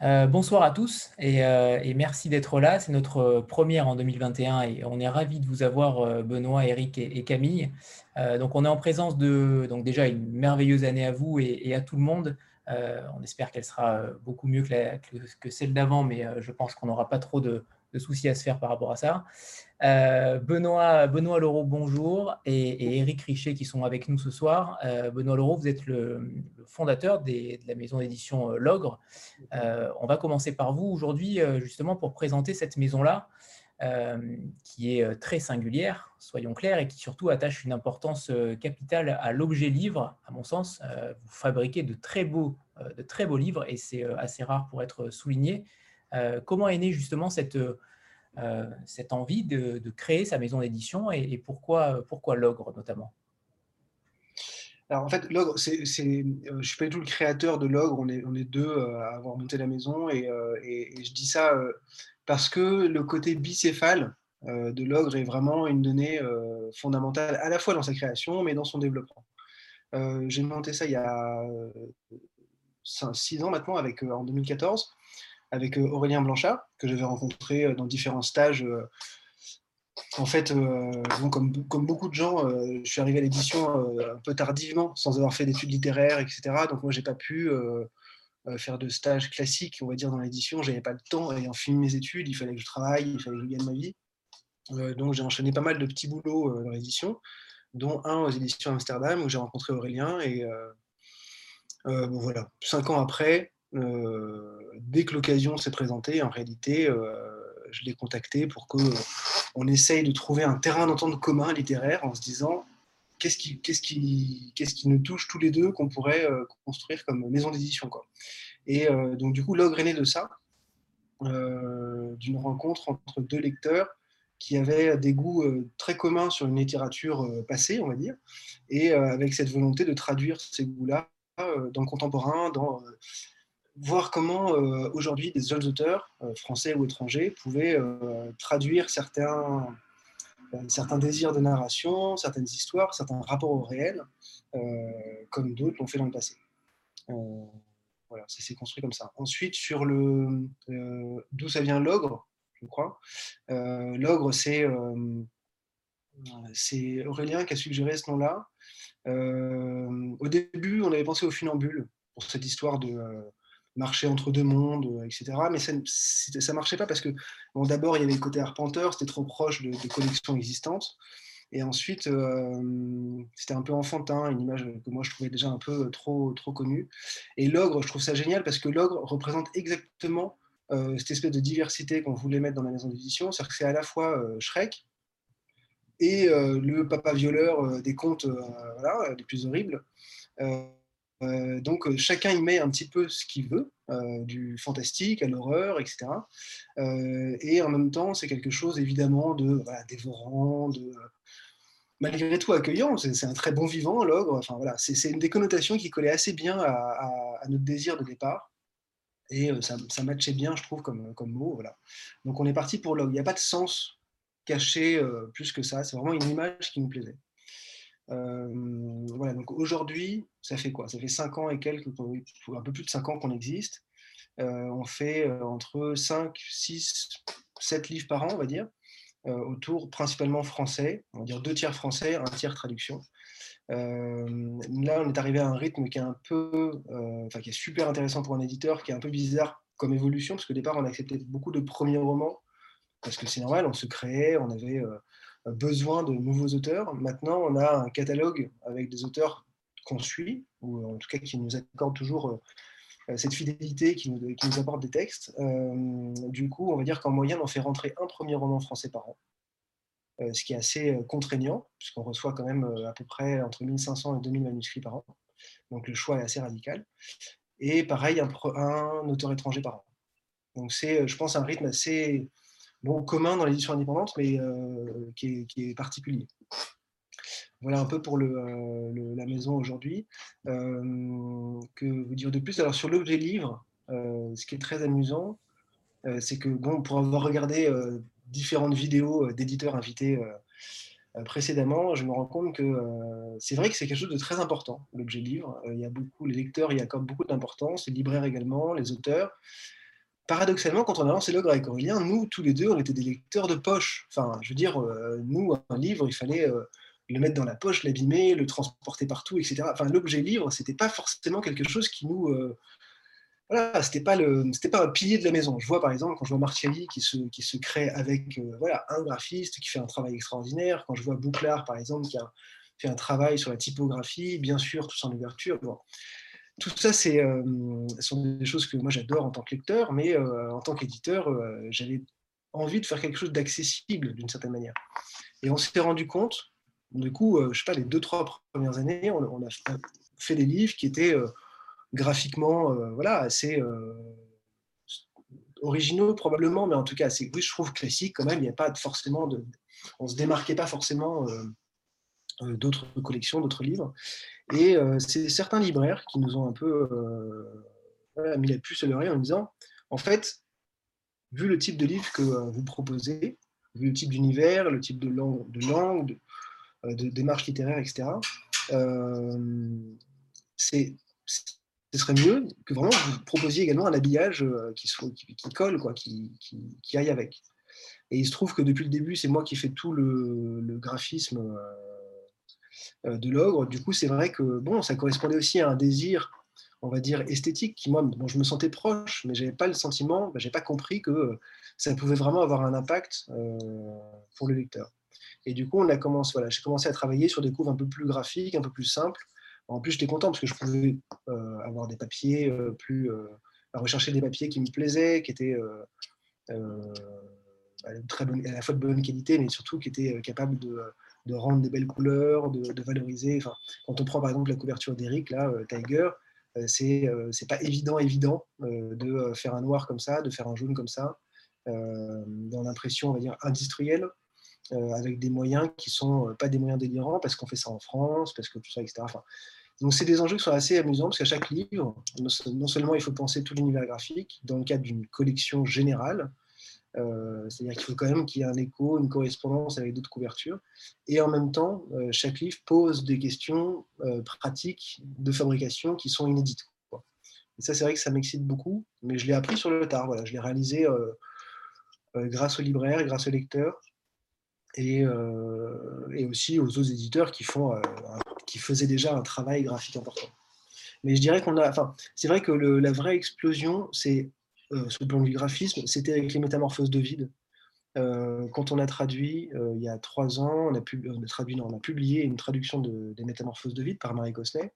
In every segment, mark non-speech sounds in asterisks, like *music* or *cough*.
Euh, bonsoir à tous et, euh, et merci d'être là. C'est notre euh, première en 2021 et on est ravis de vous avoir, Benoît, Eric et, Camille. Donc, on est en présence de donc déjà une merveilleuse année à vous et, à tout le monde. On espère qu'elle sera beaucoup mieux que, celle d'avant, mais je pense qu'on n'aura pas trop de, de soucis à se faire par rapport à ça. Euh, Benoît, Benoît Laureau, bonjour, et, et Eric Richer qui sont avec nous ce soir. Euh, Benoît Laureau, vous êtes le, fondateur de la maison d'édition euh, Logre. On va commencer par vous aujourd'hui, justement, pour présenter cette maison-là, qui est très singulière, soyons clairs, et qui surtout attache une importance capitale à l'objet livre, à mon sens. Vous fabriquez de très beaux, de très beaux livres, et c'est assez rare pour être souligné. Euh, comment est née justement cette, euh, cette envie de, de créer sa maison d'édition, et, pourquoi, pourquoi Logre notamment? Alors en fait, Logre, c'est, c'est, euh, je suis pas du tout le créateur de Logre, on est, on est deux à avoir monté la maison et, et- je dis ça parce que le côté bicéphale de Logre est vraiment une donnée fondamentale à la fois dans sa création mais dans son développement. J'ai monté ça il y a 6 ans maintenant, avec, en 2014, avec euh, Aurélien Blanchard, que j'avais rencontré euh, dans différents stages. euh, en fait, comme, beaucoup de gens, je suis arrivé à l'édition un peu tardivement, sans avoir fait d'études littéraires, etc. Donc moi, j'ai pas pu faire de stage classique, on va dire, dans l'édition. J'avais pas le temps. Ayant fini mes études, il fallait que je travaille, il fallait que je gagne ma vie. Donc j'ai enchaîné pas mal de petits boulots dans l'édition, dont un aux éditions Amsterdam, où j'ai rencontré Aurélien. Et voilà, cinq ans après, dès que l'occasion s'est présentée, en réalité, euh, je l'ai contacté pour que euh, essaye de trouver un terrain d'entente commun littéraire en se disant qu'est-ce qui, qu'est-ce qui, qu'est-ce qui nous touche tous les deux qu'on pourrait euh, construire comme maison d'édition. Quoi. Et euh, donc, du coup, l'ogre est né de ça, euh, d'une rencontre entre deux lecteurs qui avaient des goûts euh, très communs sur une littérature euh, passée, on va dire, et euh, avec cette volonté de traduire ces goûts-là euh, dans le contemporain, dans euh, voir comment euh, aujourd'hui des jeunes auteurs, euh, français ou étrangers, pouvaient euh, traduire certains, certains désirs de narration, certaines histoires, certains rapports au réel, comme d'autres l'ont fait dans le passé. Voilà, ça s'est construit comme ça. Ensuite, sur le d'où ça vient l'ogre, je crois. L'ogre, c'est c'est Aurélien qui a suggéré ce nom-là. Au début, on avait pensé au funambule pour cette histoire de marcher entre deux mondes, euh, etc. Mais ça ne marchait pas parce que, d'abord, il y avait le côté arpenteur, c'était trop proche de, de, collections existantes. Et ensuite, euh, c'était un peu enfantin, une image que moi je trouvais déjà un peu trop, trop connue. Et l'ogre, je trouve ça génial parce que l'ogre représente exactement euh, cette espèce de diversité qu'on voulait mettre dans la maison d'édition. C'est-à-dire que c'est à la fois euh, Shrek, et euh, le papa violeur euh, des contes euh, voilà, les plus horribles. Euh, donc chacun y met un petit peu ce qu'il veut, euh, du fantastique à l'horreur, etc. et en même temps, c'est quelque chose évidemment de dévorant, de malgré tout accueillant. C'est un très bon vivant, l'ogre. Enfin voilà, c'est une des connotations qui collait assez bien à, notre désir de départ. Et ça, matchait bien, je trouve, comme, comme mot. Voilà. Donc on est parti pour l'ogre. Il n'y a pas de sens caché euh, plus que ça. C'est vraiment une image qui nous plaisait. Euh, voilà, donc aujourd'hui, ça fait quoi? Ça fait 5 ans et quelques, un peu plus de 5 ans qu'on existe. Euh, on fait entre 5, 6, 7 livres par an, on va dire, euh, autour principalement français, on va dire deux tiers français, un tiers traduction. Euh, là, on est arrivé à un rythme qui est un peu, euh, enfin, qui est super intéressant pour un éditeur, qui est un peu bizarre comme évolution, parce qu'au départ, on acceptait beaucoup de premiers romans, parce que c'est normal, on se créait, on avait euh, besoin de nouveaux auteurs. Maintenant, on a un catalogue avec des auteurs qu'on suit, ou en tout cas qui nous accordent toujours euh, cette fidélité, qui nous, qui apporte des textes. Euh, du coup, on va dire qu'en moyenne, on fait rentrer un premier roman français par an, euh, ce qui est assez contraignant, puisqu'on reçoit quand même à peu près entre 1500 et 2000 manuscrits par an. Donc le choix est assez radical. Et pareil, un auteur étranger par an. Donc c'est, je pense, un rythme assez bon, commun dans l'édition indépendante, mais euh, qui, est, particulier. Voilà un peu pour euh, la maison aujourd'hui. Euh, que vous dire de plus? Alors sur l'objet livre, ce qui est très amusant, c'est que bon, pour avoir regardé différentes vidéos d'éditeurs invités précédemment, je me rends compte que c'est vrai que c'est quelque chose de très important, l'objet livre. il y a beaucoup, les lecteurs y accordent beaucoup d'importance, les libraires également, les auteurs. Paradoxalement, quand on a lancé Logre avec Aurélien, nous, tous les deux, on était des lecteurs de poche. Enfin, je veux dire, nous, un livre, il fallait le mettre dans la poche, l'abîmer, le transporter partout, etc. Enfin, l'objet livre, c'était pas forcément quelque chose qui nous, voilà, c'était pas le, pas un pilier de la maison. Je vois par exemple quand je vois Martiali qui se, qui se crée avec euh, voilà un graphiste qui fait un travail extraordinaire. Quand je vois Bouclard par exemple qui a fait un travail sur la typographie, bien sûr tout en ouverture. Bon. Tout ça, c'est euh, sont des choses que moi j'adore en tant que lecteur, mais euh, en tant qu'éditeur, j'avais envie de faire quelque chose d'accessible d'une certaine manière. Et on s'est rendu compte, du coup, je sais pas, les deux trois premières années, on, a fait des livres qui étaient graphiquement euh, voilà, assez euh, originaux probablement, mais en tout cas assez, oui, je trouve classique quand même. Il n'y a pas forcément de, on se démarquait pas forcément euh, d'autres collections, d'autres livres. Et c'est certains libraires qui nous ont un peu mis la puce à l'oreille en disant, en fait, vu le type de livre que vous proposez, vu le type d'univers, le type de langue, de, démarche littéraire, etc., c'est ce serait mieux que vraiment vous proposiez également un habillage euh, qui, soit, qui, colle, quoi, qui, qui, aille avec. Et il se trouve que depuis le début, c'est moi qui fais tout le, graphisme euh, euh, de l'ogre. Du coup, c'est vrai que bon, ça correspondait aussi à un désir, on va dire, esthétique, qui moi, bon, je me sentais proche, mais je n'avais pas le sentiment, ben, je n'ai pas compris que ça pouvait vraiment avoir un impact pour le lecteur. Et du coup, on a commencé, voilà, j'ai commencé à travailler sur des couves un peu plus graphiques, un peu plus simples, en plus, j'étais content parce que je pouvais euh, avoir des papiers euh, plus. Euh, rechercher des papiers qui me plaisaient, qui étaient très à la fois de bonne qualité, mais surtout qui étaient capables de, rendre des belles couleurs, de, valoriser. Enfin, quand on prend par exemple la couverture d'Eric, là, Tiger, c'est c'est pas évident, évident de faire un noir comme ça, de faire un jaune comme ça, dans l'impression, on va dire, industrielle. avec des moyens qui sont pas des moyens délirants parce qu'on fait ça en France, parce que tout ça, etc. Donc, c'est des enjeux qui sont assez amusants parce qu'à chaque livre, non seulement il faut penser tout l'univers graphique dans le cadre d'une collection générale, euh, c'est-à-dire qu'il faut quand même qu'il y ait un écho, une correspondance avec d'autres couvertures, et en même temps, euh, chaque livre pose des questions euh, pratiques de fabrication qui sont inédites. Et ça, c'est vrai que ça m'excite beaucoup, mais je l'ai appris sur le tard. Voilà, je l'ai réalisé grâce aux libraires, grâce aux lecteurs, et, aussi aux autres éditeurs qui faisait déjà un travail graphique important. Mais je dirais qu'on a, c'est vrai que la vraie explosion, c'est euh, sur le plan du graphisme, c'était avec les métamorphoses de vide. Euh, quand on a traduit euh, il y a trois ans, on a, a traduit, on a publié une traduction de, des métamorphoses de vide par Marie Cosnet.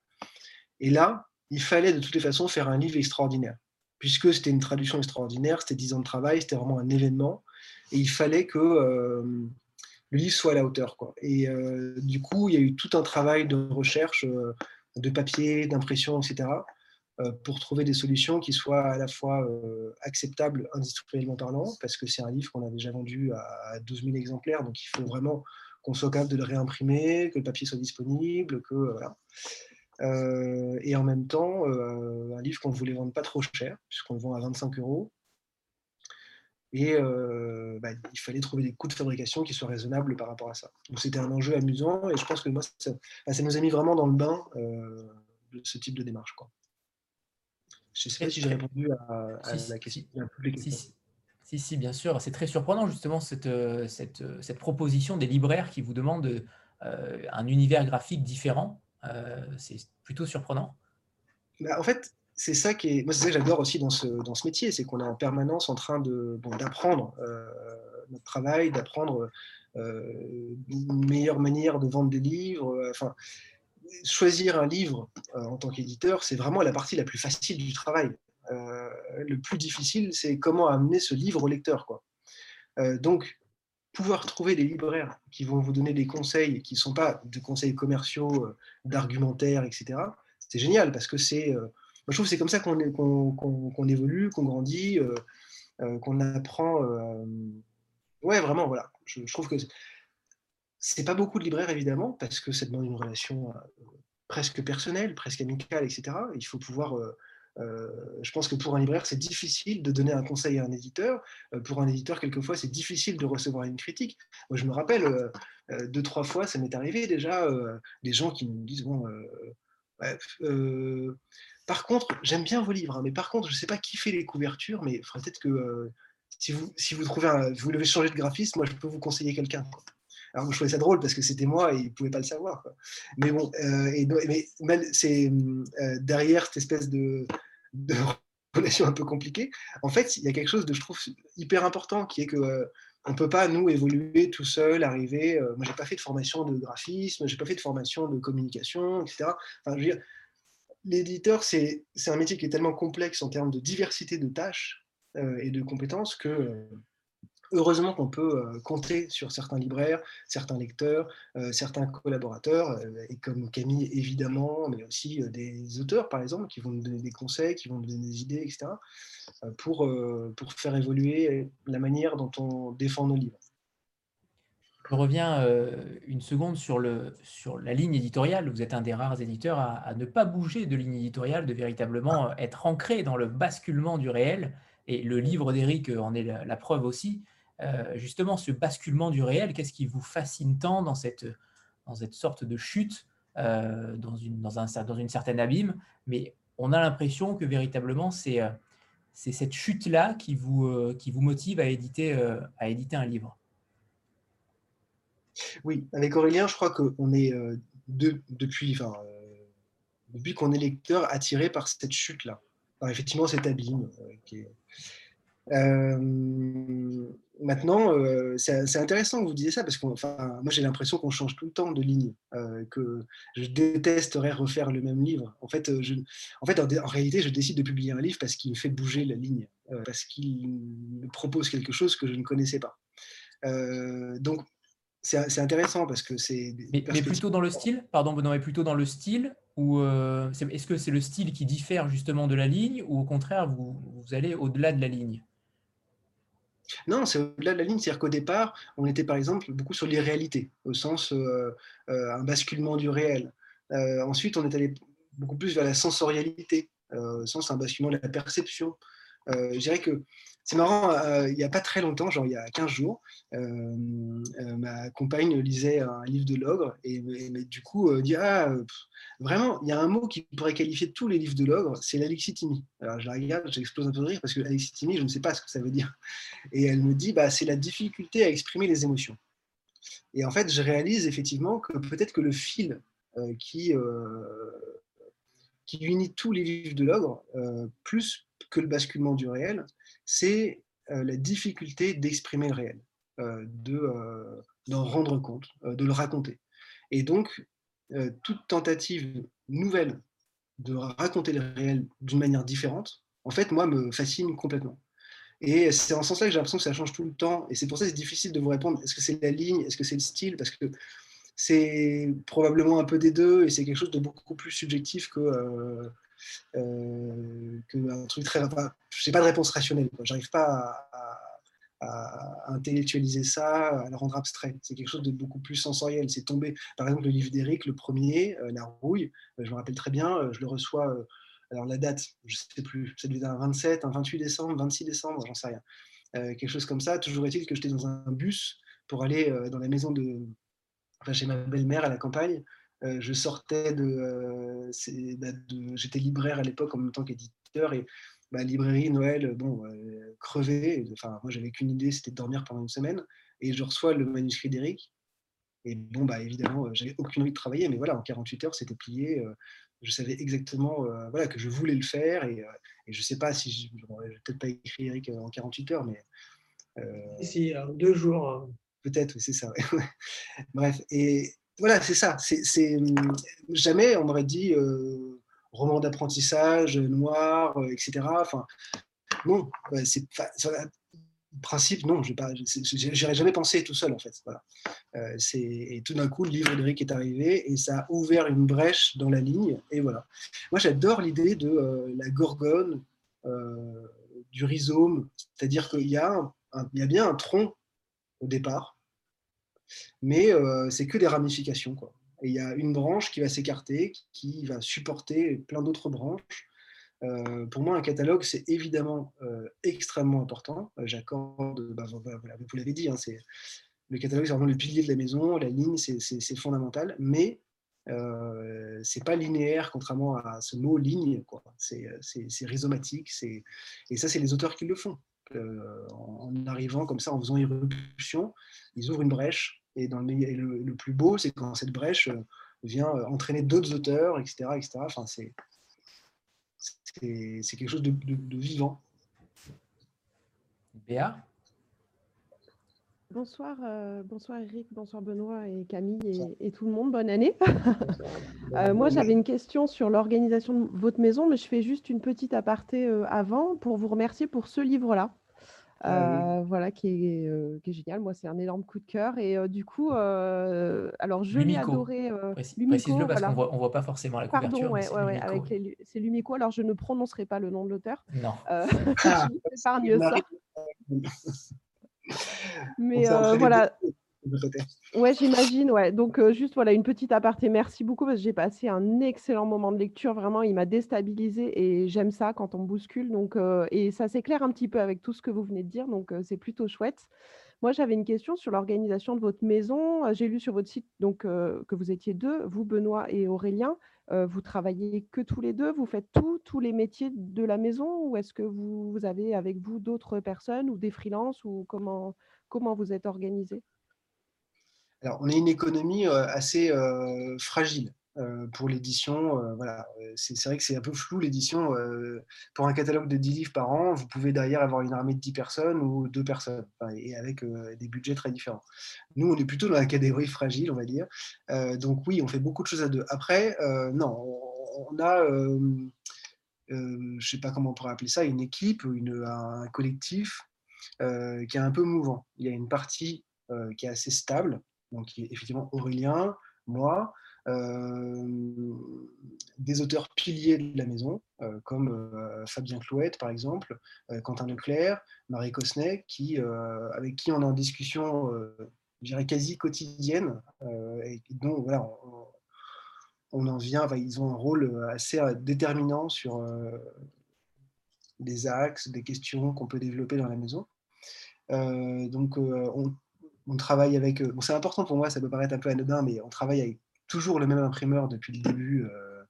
Et là, il fallait de toutes les façons faire un livre extraordinaire, puisque c'était une traduction extraordinaire, c'était dix ans de travail, c'était vraiment un événement, et il fallait que le livre soit à la hauteur. Et euh, du coup, il y a eu tout un travail de recherche, euh, de papier, d'impression, etc., euh, pour trouver des solutions qui soient à la fois acceptables industriellement parlant, parce que c'est un livre qu'on a déjà vendu à 12 000 exemplaires, donc il faut vraiment qu'on soit capable de le réimprimer, que le papier soit disponible, que voilà. et en même temps, un livre qu'on voulait vendre pas trop cher, puisqu'on le vend à 25 euros, et euh, bah, il fallait trouver des coûts de fabrication qui soient raisonnables par rapport à ça. Donc c'était un enjeu amusant et je pense que moi, ça, bah, nous a mis vraiment dans le bain euh, de ce type de démarche. Quoi. Je ne sais pas si j'ai répondu à, la question. Si, si, bien sûr. C'est très surprenant justement cette, euh, cette, cette, proposition des libraires qui vous demandent un univers graphique différent. c'est plutôt surprenant. Bah, en fait, c'est ça qui est, moi, c'est ça que j'adore aussi dans ce, dans ce métier, c'est qu'on est en permanence en train de, bon, d'apprendre euh, notre travail, d'apprendre euh, une meilleure manière de vendre des livres. Euh, enfin, choisir un livre en tant qu'éditeur, c'est vraiment la partie la plus facile du travail. le plus difficile, c'est comment amener ce livre au lecteur. Quoi. donc, pouvoir trouver des libraires qui vont vous donner des conseils qui ne sont pas des conseils commerciaux, d'argumentaire, etc., c'est génial parce que c'est je trouve c'est comme ça qu'on évolue, qu'on grandit, euh, euh, qu'on apprend. Euh, ouais, vraiment, voilà. Je, trouve que c'est pas beaucoup de libraires, évidemment, parce que ça demande une relation presque personnelle, presque amicale, etc. Il faut pouvoir. je pense que pour un libraire, c'est difficile de donner un conseil à un éditeur. pour un éditeur, quelquefois, c'est difficile de recevoir une critique. Moi, je me rappelle, deux, trois fois, ça m'est arrivé déjà, des gens qui me disent, bon, par contre, j'aime bien vos livres, hein, mais par contre, je ne sais pas qui fait les couvertures, mais peut-être que si, vous, si vous trouvez un, vous devez changer de graphiste, moi je peux vous conseiller quelqu'un. Alors, je trouvais ça drôle parce que c'était moi et il ne pouvait pas le savoir. Mais bon, et, mais, c'est derrière cette espèce de, *laughs* relation un peu compliquée, en fait, il y a quelque chose de, je trouve, hyper important qui est que on ne peut pas, nous, évoluer tout seul, arriver. Euh, moi, je n'ai pas fait de formation de graphisme, je n'ai pas fait de formation de communication, etc. Enfin, l'éditeur, c'est un métier qui est tellement complexe en termes de diversité de tâches euh, et de compétences que euh, heureusement qu'on peut euh, compter sur certains libraires, certains lecteurs, euh, certains collaborateurs, euh, et comme Camille évidemment, mais aussi des auteurs par exemple, qui vont nous donner des conseils, qui vont nous donner des idées, etc., pour, pour faire évoluer la manière dont on défend nos livres. Je reviens une seconde sur, le, sur la ligne éditoriale. Vous êtes un des rares éditeurs à, ne pas bouger de ligne éditoriale, de véritablement être ancré dans le basculement du réel. Et le livre d'Éric en est la preuve aussi. Euh, justement ce basculement du réel Qu'est-ce qui vous fascine tant dans cette, dans cette sorte de chute, euh, dans, une, dans, un, dans une certaine abîme? Mais on a l'impression que véritablement, c'est euh, c'est cette chute-là qui vous, qui vous motive à éditer, à éditer un livre. Oui, avec Aurélien, je crois qu'on est depuis, depuis qu'on est lecteur attiré par cette chute-là. effectivement, cet abîme maintenant, euh, c'est intéressant que vous disiez ça parce que moi j'ai l'impression qu'on change tout le temps de ligne, euh, que je détesterais refaire le même livre. En fait, je, en, fait en, réalité, je décide de publier un livre parce qu'il me fait bouger la ligne, parce qu'il me propose quelque chose que je ne connaissais pas. donc, c'est intéressant parce que c'est. Mais, mais, plutôt dans le style, pardon Benoît, mais plutôt dans le style ou est-ce que c'est le style qui diffère justement de la ligne ou au contraire vous, vous allez au-delà de la ligne? Non, c'est au-delà de la ligne. C'est-à-dire qu'au départ, on était par exemple beaucoup sur l'irréalité, au sens euh, euh, un basculement du réel. Euh, ensuite, on est allé beaucoup plus vers la sensorialité, au sens un basculement de la perception. Je dirais que c'est marrant, euh, il n'y a pas très longtemps, genre il y a 15 jours, euh, euh, ma compagne lisait un livre de Logre et, du coup dit Ah, vraiment, il y a un mot qui pourrait qualifier tous les livres de Logre, c'est l'alexithymie. Alors je la regarde, j'explose un peu de rire parce que l'alexithymie, je ne sais pas ce que ça veut dire. Et elle me dit bah, C'est la difficulté à exprimer les émotions. Et en fait, je réalise effectivement que peut-être que le fil qui, qui unit tous les livres de Logre, plus que le basculement du réel, c'est euh, la difficulté d'exprimer le réel, euh, de, euh, d'en rendre compte, de le raconter. Et donc, toute tentative nouvelle de raconter le réel d'une manière différente, en fait, moi, me fascine complètement. Et c'est en ce sens-là que j'ai l'impression que ça change tout le temps. Et c'est pour ça que c'est difficile de vous répondre. Est-ce que c'est la ligne? Est-ce que c'est le style? Parce que c'est probablement un peu des deux et c'est quelque chose de beaucoup plus subjectif que, euh, un truc très. Je n'ai pas de réponse rationnelle. J'arrive pas à, intellectualiser ça, à le rendre abstrait. C'est quelque chose de beaucoup plus sensoriel. C'est tombé, par exemple, le livre d'Éric, le premier, euh, La Rouille, euh, je me rappelle très bien, je le reçois. alors la date, je ne sais plus, ça devait être un 27, un 28 décembre, 26 décembre, j'en sais rien. quelque chose comme ça. Toujours est-il que j'étais dans un bus pour aller dans la maison de, enfin, chez ma belle-mère à la campagne. Euh, je sortais euh, bah, de, j'étais libraire à l'époque en même temps qu'éditeur et bah, librairie Noël, bon, euh, crevé. Enfin, moi, j'avais qu'une idée, c'était de dormir pendant une semaine. Et je reçois le manuscrit d'Éric. Et bon, bah, évidemment, j'avais aucune envie de travailler, mais voilà, en 48 heures, c'était plié. je savais exactement voilà, que je voulais le faire. Et, je sais pas si je vais peut-être pas écrit Eric en 48 heures, mais. si, deux jours. Peut-être, c'est ça. *laughs* Bref, et, voilà, c'est ça. C'est, hum, jamais on m'aurait dit euh, roman d'apprentissage, noir, euh, etc. Enfin, non, c'est principe, non, je n'aurais jamais pensé tout seul en fait. Euh, et tout d'un coup, le livre d'Eric est arrivé et ça a ouvert une brèche dans la ligne. Et voilà. Moi, j'adore l'idée de la gorgone, du rhizome, c'est-à-dire qu'il y, y, a bien un tronc au départ, mais euh, c'est que des ramifications. Quoi. Il y a une branche qui va s'écarter, qui va supporter plein d'autres branches. Euh, pour moi, un catalogue, c'est évidemment euh, extrêmement important. J'accorde, bah, vous l'avez dit, hein, le catalogue, c'est vraiment le pilier de la maison, la ligne, c'est fondamental. Mais Euh, c'est pas linéaire, contrairement à ce mot ligne. C'est rhizomatique. Et ça, c'est les auteurs qui le font. Euh, en, arrivant comme ça, en faisant irruption, ils ouvrent une brèche. Et, dans le, plus beau, c'est quand cette brèche euh, vient entraîner d'autres auteurs, etc. etc. Enfin, c'est quelque chose de, de vivant. Béa? Bonsoir, euh, bonsoir Eric, bonsoir Benoît et Camille et, tout le monde. Bonne année. *laughs* Euh, moi, j'avais une question sur l'organisation de votre maison, mais je fais juste une petite aparté euh, avant pour vous remercier pour ce livre-là. Ah voilà, qui est, génial. Moi, c'est un énorme coup de cœur. Et du coup, alors je l'ai adoré. Précise-le parce qu'on ne voit, voit, pas forcément la couverture. Pardon, ouais, avec c'est Lumico. Alors, je ne prononcerai pas le nom de l'auteur. Non. *laughs* *laughs* je épargne ça. *laughs* Mais euh, voilà. Ouais, j'imagine. Ouais. Donc, euh, juste voilà, une petite aparté. Merci beaucoup parce que j'ai passé un excellent moment de lecture. Vraiment, il m'a déstabilisé et j'aime ça quand on bouscule. Donc, euh, et ça s'éclaire un petit peu avec tout ce que vous venez de dire. Donc, c'est plutôt chouette. Moi, j'avais une question sur l'organisation de votre maison. J'ai lu sur votre site donc, que vous étiez deux, vous, Benoît et Aurélien. vous travaillez que tous les deux? Vous faites tous les métiers de la maison? Ou est-ce que vous, avez avec vous d'autres personnes ou des freelances? Ou comment, comment vous êtes organisé? Alors, on est une économie assez fragile. Euh, pour l'édition. Euh, euh, c'est vrai que c'est un peu flou l'édition. pour un catalogue de 10 livres par an, vous pouvez derrière avoir une armée de 10 personnes ou deux personnes, et avec des budgets très différents. Nous, on est plutôt dans la catégorie fragile, on va dire. donc oui, on fait beaucoup de choses à deux. Après, non, on, a, je ne sais pas comment on pourrait appeler ça, une équipe, une, un collectif qui est un peu mouvant. Il y a une partie qui est assez stable, donc effectivement Aurélien, moi, euh, des auteurs piliers de la maison, euh, comme euh, Fabien Clouette par exemple, Quentin Leclerc, Marie Cosnet, qui, avec qui on est en discussion, quasi quotidienne, et dont voilà, on, en vient, ils ont un rôle assez déterminant sur des axes, des questions qu'on peut développer dans la maison. donc, on, on, travaille avec. Bon, c'est important pour moi, ça peut paraître un peu anodin, mais on travaille avec toujours le même imprimeur depuis le début. Euh,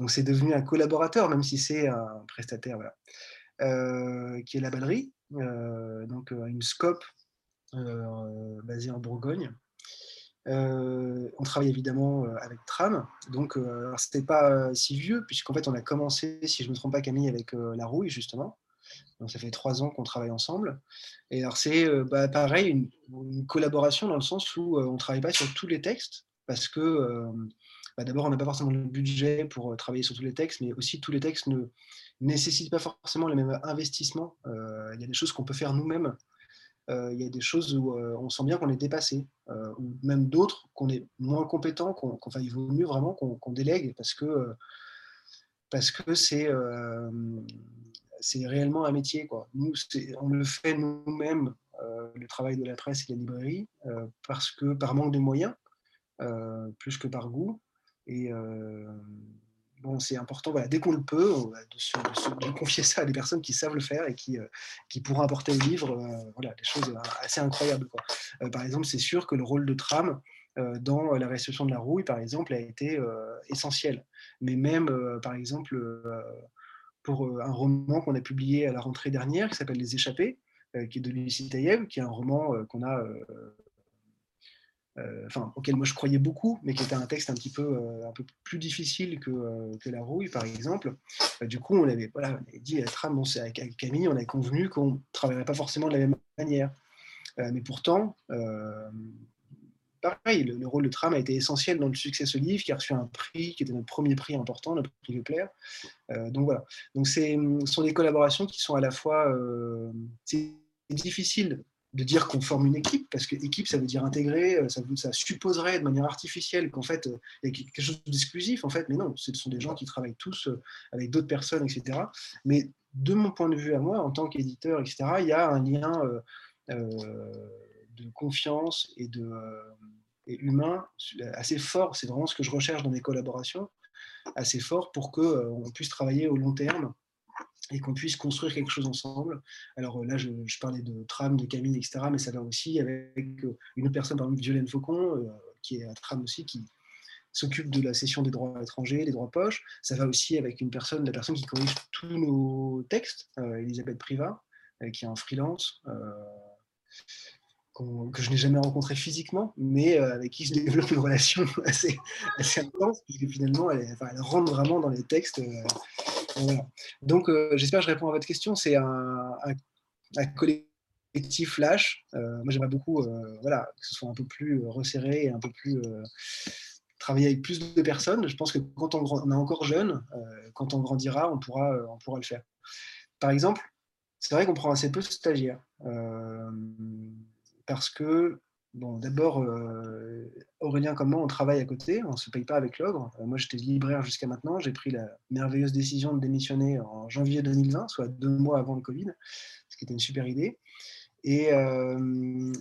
donc c'est devenu un collaborateur, même si c'est un prestataire, euh, qui est la Ballerie, euh, donc une scope basée en Bourgogne. on travaille évidemment avec Tram, donc c'était pas si vieux, puisqu'en fait on a commencé, si je ne me trompe pas Camille, avec La Rouille justement. Donc ça fait trois ans qu'on travaille ensemble. Et alors c'est bah, pareil, une, collaboration dans le sens où on ne travaille pas sur tous les textes, parce que euh, bah, d'abord, on n'a pas forcément le budget pour euh, travailler sur tous les textes, mais aussi tous les textes ne nécessitent pas forcément le même investissement. Euh, il y a des choses qu'on peut faire nous-mêmes. Il y a des choses où on sent bien qu'on est dépassé, ou même d'autres qu'on est moins compétent, qu'on, il vaut mieux vraiment qu'on, délègue parce que parce que c'est c'est réellement un métier. Quoi. Nous, on le fait nous-mêmes, le travail de la presse et la librairie, parce que par manque de moyens, euh, plus que par goût. Et euh, bon, c'est important, voilà, dès qu'on le peut, de, confier ça à des personnes qui savent le faire et qui, euh, qui pourront apporter au livre voilà, des choses assez incroyables. Quoi. par exemple, c'est sûr que le rôle de trame dans la restitution de la rouille, par exemple, a été essentiel. Mais même, par exemple, pour un roman qu'on a publié à la rentrée dernière, qui s'appelle Les Échappés, qui est de Lucie Taïev, qui est un roman qu'on a euh, enfin, auquel moi je croyais beaucoup, mais qui était un texte un petit peu, euh, un peu plus difficile que, euh, que La Rouille, par exemple. du coup, on avait, voilà, on avait dit à Tram, avec, Camille, on avait convenu qu'on ne travaillerait pas forcément de la même manière. mais pourtant, pareil, le, rôle de Tram a été essentiel dans le succès de ce livre, qui a reçu un prix, qui était notre premier prix important, le prix Leclerc. donc voilà. Donc ce sont des collaborations qui sont à la fois, c'est difficile de dire qu'on forme une équipe, parce que équipe, ça veut dire intégrer, euh, ça, supposerait de manière artificielle qu'en fait, euh, il y a quelque chose d'exclusif, en fait, mais non, ce sont des gens qui travaillent tous euh, avec d'autres personnes, etc. Mais de mon point de vue à moi, en tant qu'éditeur, etc., il y a un lien de confiance et, de, et humain assez fort, c'est vraiment ce que je recherche dans mes collaborations, assez fort pour qu'on puisse travailler au long terme et qu'on puisse construire quelque chose ensemble. Alors euh, là, je, parlais de Tram, de Camille, etc., mais ça va aussi avec euh, une autre personne, par exemple Violaine Faucon, euh, qui est à Tram aussi, qui, s'occupe de la session des droits étrangers, des droits poches. Ça va aussi avec une personne, la personne qui corrige tous nos textes, Elisabeth Privat, qui est en freelance que je n'ai jamais rencontré physiquement, mais euh, avec qui je développe une relation *laughs* assez, intense, puisque finalement, elle, rentre vraiment dans les textes. Euh, Donc, euh, j'espère que je réponds à votre question. C'est un, collectif Flash. moi, j'aimerais beaucoup voilà, que ce soit un peu plus resserré et un peu plus travailler avec plus de personnes. Je pense que quand on, on est encore jeune, quand on grandira, on pourra, on pourra le faire. Par exemple, c'est vrai qu'on prend assez peu de stagiaires parce que, bon, d'abord, euh, Aurélien comme moi, on travaille à côté, on ne se paye pas avec l'ogre. Euh, moi, j'étais libraire jusqu'à maintenant. J'ai pris la merveilleuse décision de démissionner en janvier 2020, soit deux mois avant le Covid, ce qui était une super idée. Et, euh,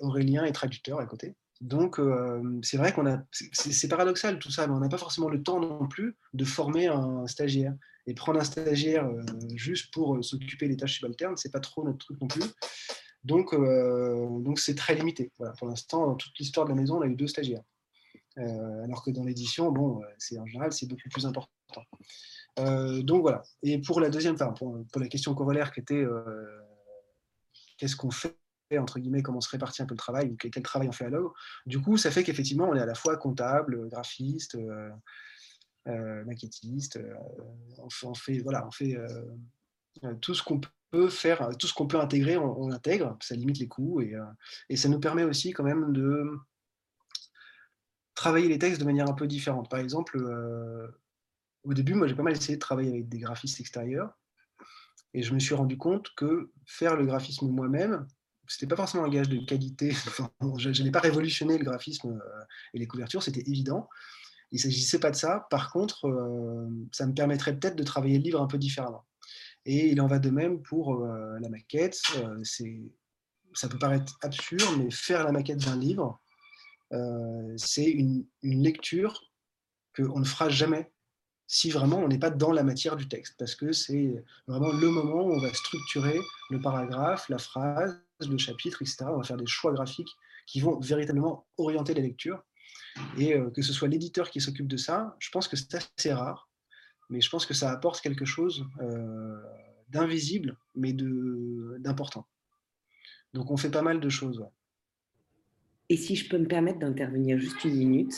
Aurélien est traducteur à côté. Donc, c'est vrai qu'on a, c'est paradoxal tout ça, mais on n'a pas forcément le temps non plus de former un stagiaire. Et prendre un stagiaire juste pour s'occuper des tâches subalternes, c'est pas trop notre truc non plus. Donc, euh, donc c'est très limité. Pour l'instant, dans toute l'histoire de la maison, on a eu deux stagiaires. Euh, alors que dans l'édition, bon, euh, c'est en général, c'est beaucoup plus important. donc voilà. Et pour la deuxième, part, pour, la question corollaire qui était qu'est-ce qu'on fait entre guillemets, comment se répartit un peu le travail, ou quel, travail on fait à l'œuvre. Du coup, ça fait qu'effectivement, on est à la fois comptable, graphiste, maquettiste, on, fait, voilà, on fait tout ce qu'on peut faire, euh, tout ce qu'on peut intégrer, on, intègre, ça limite les coûts et, euh, et, ça nous permet aussi quand même de travailler les textes de manière un peu différente. Par exemple, euh, au début, moi j'ai pas mal essayé de travailler avec des graphistes extérieurs et je me suis rendu compte que faire le graphisme moi-même, c'était pas forcément un gage de qualité. *laughs* je, n'ai pas révolutionné le graphisme et les couvertures, c'était évident. Il ne s'agissait pas de ça. Par contre, ça me permettrait peut-être de travailler le livre un peu différemment. Et il en va de même pour euh, la maquette. Euh, ça peut paraître absurde, mais faire la maquette d'un livre, euh, c'est une, lecture qu'on ne fera jamais si vraiment on n'est pas dans la matière du texte, parce que c'est vraiment le moment où on va structurer le paragraphe, la phrase, le chapitre, etc. On va faire des choix graphiques qui vont véritablement orienter la lecture. Et que ce soit l'éditeur qui s'occupe de ça, je pense que c'est assez rare mais je pense que ça apporte quelque chose euh, d'invisible, mais d'important. Donc on fait pas mal de choses. Et si je peux me permettre d'intervenir juste une minute,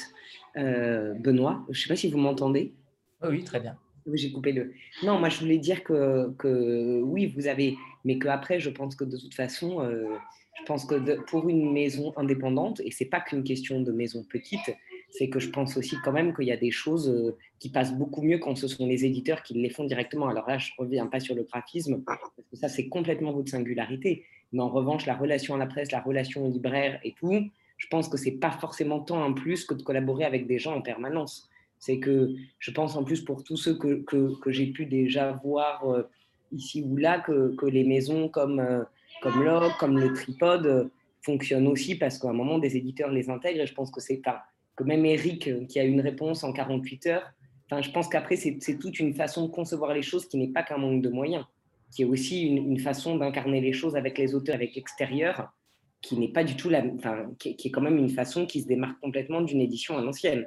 euh, Benoît, je ne sais pas si vous m'entendez. oui, très bien. J'ai coupé le. Non, moi je voulais dire que, que oui, vous avez, mais qu'après, je pense que de toute façon, euh, je pense que pour une maison indépendante, et c'est pas qu'une question de maison petite, c'est que je pense aussi quand même qu'il y a des choses euh, qui passent beaucoup mieux quand ce sont les éditeurs qui les font directement. Alors là, je ne reviens pas sur le graphisme, parce que ça, c'est complètement votre singularité. Mais en revanche, la relation à la presse, la relation au libraire et tout, je pense que ce n'est pas forcément tant un plus que de collaborer avec des gens en permanence. C'est que je pense en plus pour tous ceux que, que, j'ai pu déjà voir euh, ici ou là, que, que les maisons comme, euh, comme Log, comme le Tripod fonctionnent aussi parce qu'à un moment, des éditeurs les intègrent et je pense que c'est pas que même Eric euh, qui a une réponse en 48 heures. Enfin, je pense qu'après, c'est toute une façon de concevoir les choses qui n'est pas qu'un manque de moyens, qui est aussi une, façon d'incarner les choses avec les auteurs, avec l'extérieur, qui n'est pas du tout la, enfin, qui, est quand même une façon qui se démarque complètement d'une édition à l'ancienne.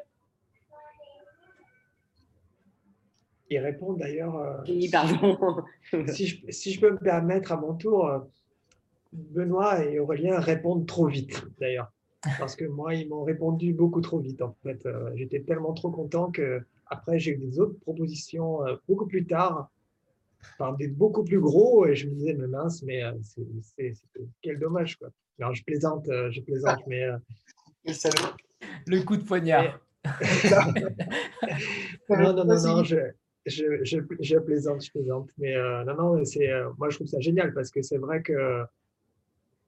Il répond d'ailleurs. oui, pardon. *laughs* si, je, si, je, peux me permettre à mon tour, euh, Benoît et Aurélien répondent trop vite d'ailleurs parce que moi, ils m'ont répondu beaucoup trop vite. En fait, euh, j'étais tellement trop content que après j'ai eu des autres propositions euh, beaucoup plus tard, enfin, des beaucoup plus gros, et je me disais mais mince, mais euh, c'est quel dommage quoi. Alors je plaisante, je plaisante, mais le coup de poignard. *laughs* non, non, non, non, je, je, je, plaisante, je plaisante. Mais non, non, c'est, moi je trouve ça génial parce que c'est vrai que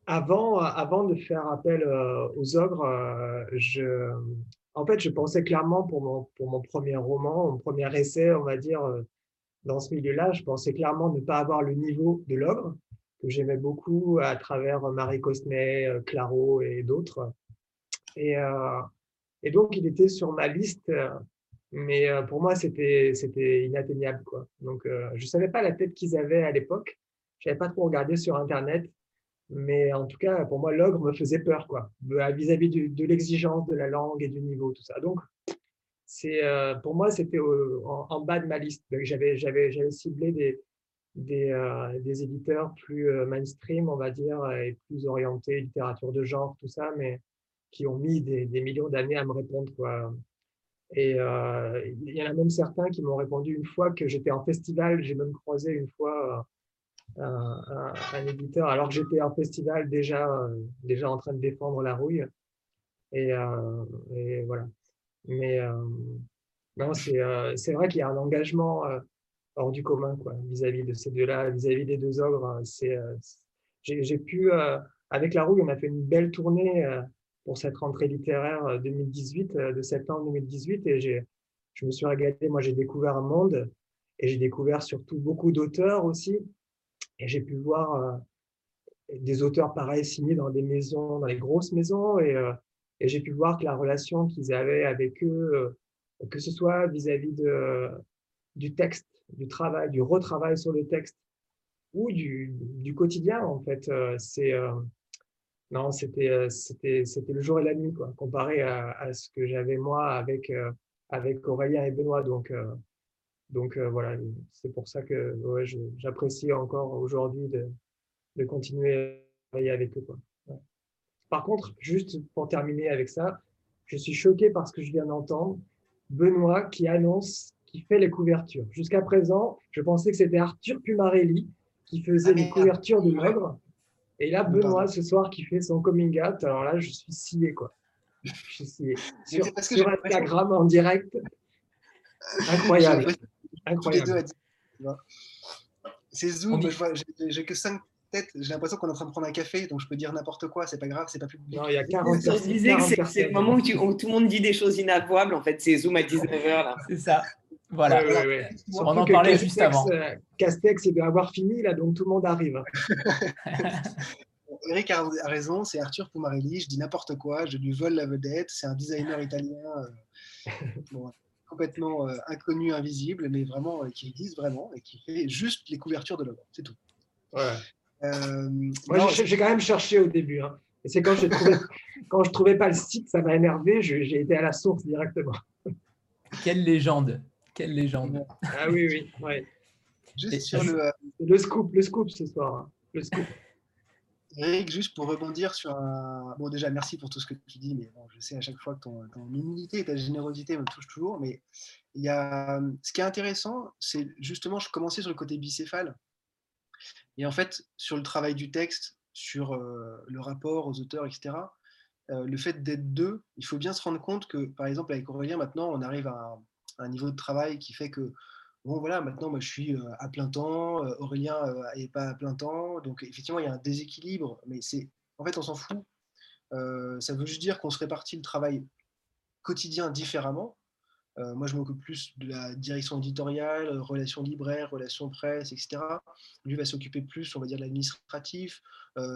avant, avant de faire appel euh, aux ogres, euh, je, en fait, je pensais clairement pour mon, pour mon premier roman, mon premier essai, on va dire, euh, dans ce milieu-là, je pensais clairement ne pas avoir le niveau de l'ogre, que j'aimais beaucoup à travers Marie Cosnet, Claro et d'autres. Et, et, donc, il était sur ma liste, mais pour moi, c'était inatteignable. Quoi. Donc, je ne savais pas la tête qu'ils avaient à l'époque. Je n'avais pas trop regardé sur Internet. Mais en tout cas, pour moi, l'ogre me faisait peur, quoi, vis-à-vis de l'exigence de la langue et du niveau, tout ça. Donc, c'est pour moi, c'était en, bas de ma liste. J'avais ciblé des, des, des, éditeurs plus mainstream, on va dire, et plus orientés littérature de genre, tout ça, mais qui ont mis des, millions d'années à me répondre. Quoi. Et euh, il y en a même certains qui m'ont répondu une fois que j'étais en festival. J'ai même croisé une fois euh, un, éditeur, alors que j'étais en festival déjà, euh, déjà en train de défendre la rouille. Et, voilà. Mais non, c'est vrai qu'il y a un engagement hors du commun vis-à-vis de ces deux-là, vis-à-vis des deux ogres. J'ai pu, avec la rouille, on a fait une belle tournée pour cette rentrée littéraire 2018, euh, euh, de septembre 2018. Et je me suis régalé. Moi, j'ai découvert un monde et j'ai découvert surtout beaucoup d'auteurs aussi. Et j'ai pu voir euh, des auteurs pareils signés dans des maisons, dans les grosses maisons. Et, et j'ai pu voir que la relation qu'ils avaient avec eux, que ce soit vis-à-vis du texte, du travail, du retravail sur le texte ou du, du quotidien, en fait, c'est non, c'était, euh, le jour et la nuit, quoi, comparé à, ce que j'avais moi avec, euh, avec Aurélien et Benoît. Donc, euh, donc voilà, c'est pour ça que j'apprécie encore aujourd'hui de, de, continuer à travailler avec eux. Quoi. Par contre, juste pour terminer avec ça, je suis choqué par ce que je viens d'entendre. Benoît qui annonce, qui fait les couvertures. Jusqu'à présent, je pensais que c'était Arthur Pumarelli qui faisait ah, les couvertures de l'œuvre. Et là, Benoît, ce soir, qui fait son coming out, alors là, je suis scié, quoi. Je suis scié. Sur, sur Instagram, en direct. Incroyable. Incroyable. C'est Zoom, j'ai que 5 têtes. J'ai l'impression qu'on est en train de prendre un café, donc je peux dire n'importe quoi, c'est pas grave, c'est pas public. Non, il y a 40 C'est le moment où, tout le monde dit des choses inavouables, en fait, c'est Zoom à 19h. *laughs* C'est ça. Voilà. On en parlait juste avant. Euh, Castex, il doit avoir fini, là, donc tout le monde arrive. *laughs* Eric a raison, c'est Arthur Pumarelli, je dis n'importe quoi, je lui vole la vedette, c'est un designer italien euh, *laughs* complètement euh, inconnu, invisible, mais vraiment qui existe vraiment et qui fait juste les couvertures de l'œuvre, c'est tout. Moi, j'ai quand même cherché au début. Hein. Et c'est quand, *laughs* quand je ne trouvais pas le site, ça m'a énervé, j'ai été à la source directement. Quelle légende quelle légende. Ah oui, oui. Ouais. Juste sur le, le, scoop, le scoop ce soir. Hein. Le scoop. Eric, juste pour rebondir sur un. Bon, déjà, merci pour tout ce que tu dis, mais bon, je sais à chaque fois que ton, ton humilité et ta générosité me touchent toujours. Mais il y a... ce qui est intéressant, c'est justement, je commençais sur le côté bicéphale. Et en fait, sur le travail du texte, sur euh, le rapport aux auteurs, etc., euh, le fait d'être deux, il faut bien se rendre compte que, par exemple, avec Aurélien, maintenant, on arrive à, un niveau de travail qui fait que, bon, voilà, maintenant, moi, je suis euh, à plein temps, euh, Aurélien n'est euh, pas à plein temps. Donc, effectivement, il y a un déséquilibre, mais c'est, en fait, on s'en fout. ça veut juste dire qu'on se répartit le travail quotidien différemment. moi, je m'occupe plus de la direction éditoriale, relations libraires, relations presse, etc. Lui va s'occuper plus, on va dire, de l'administratif,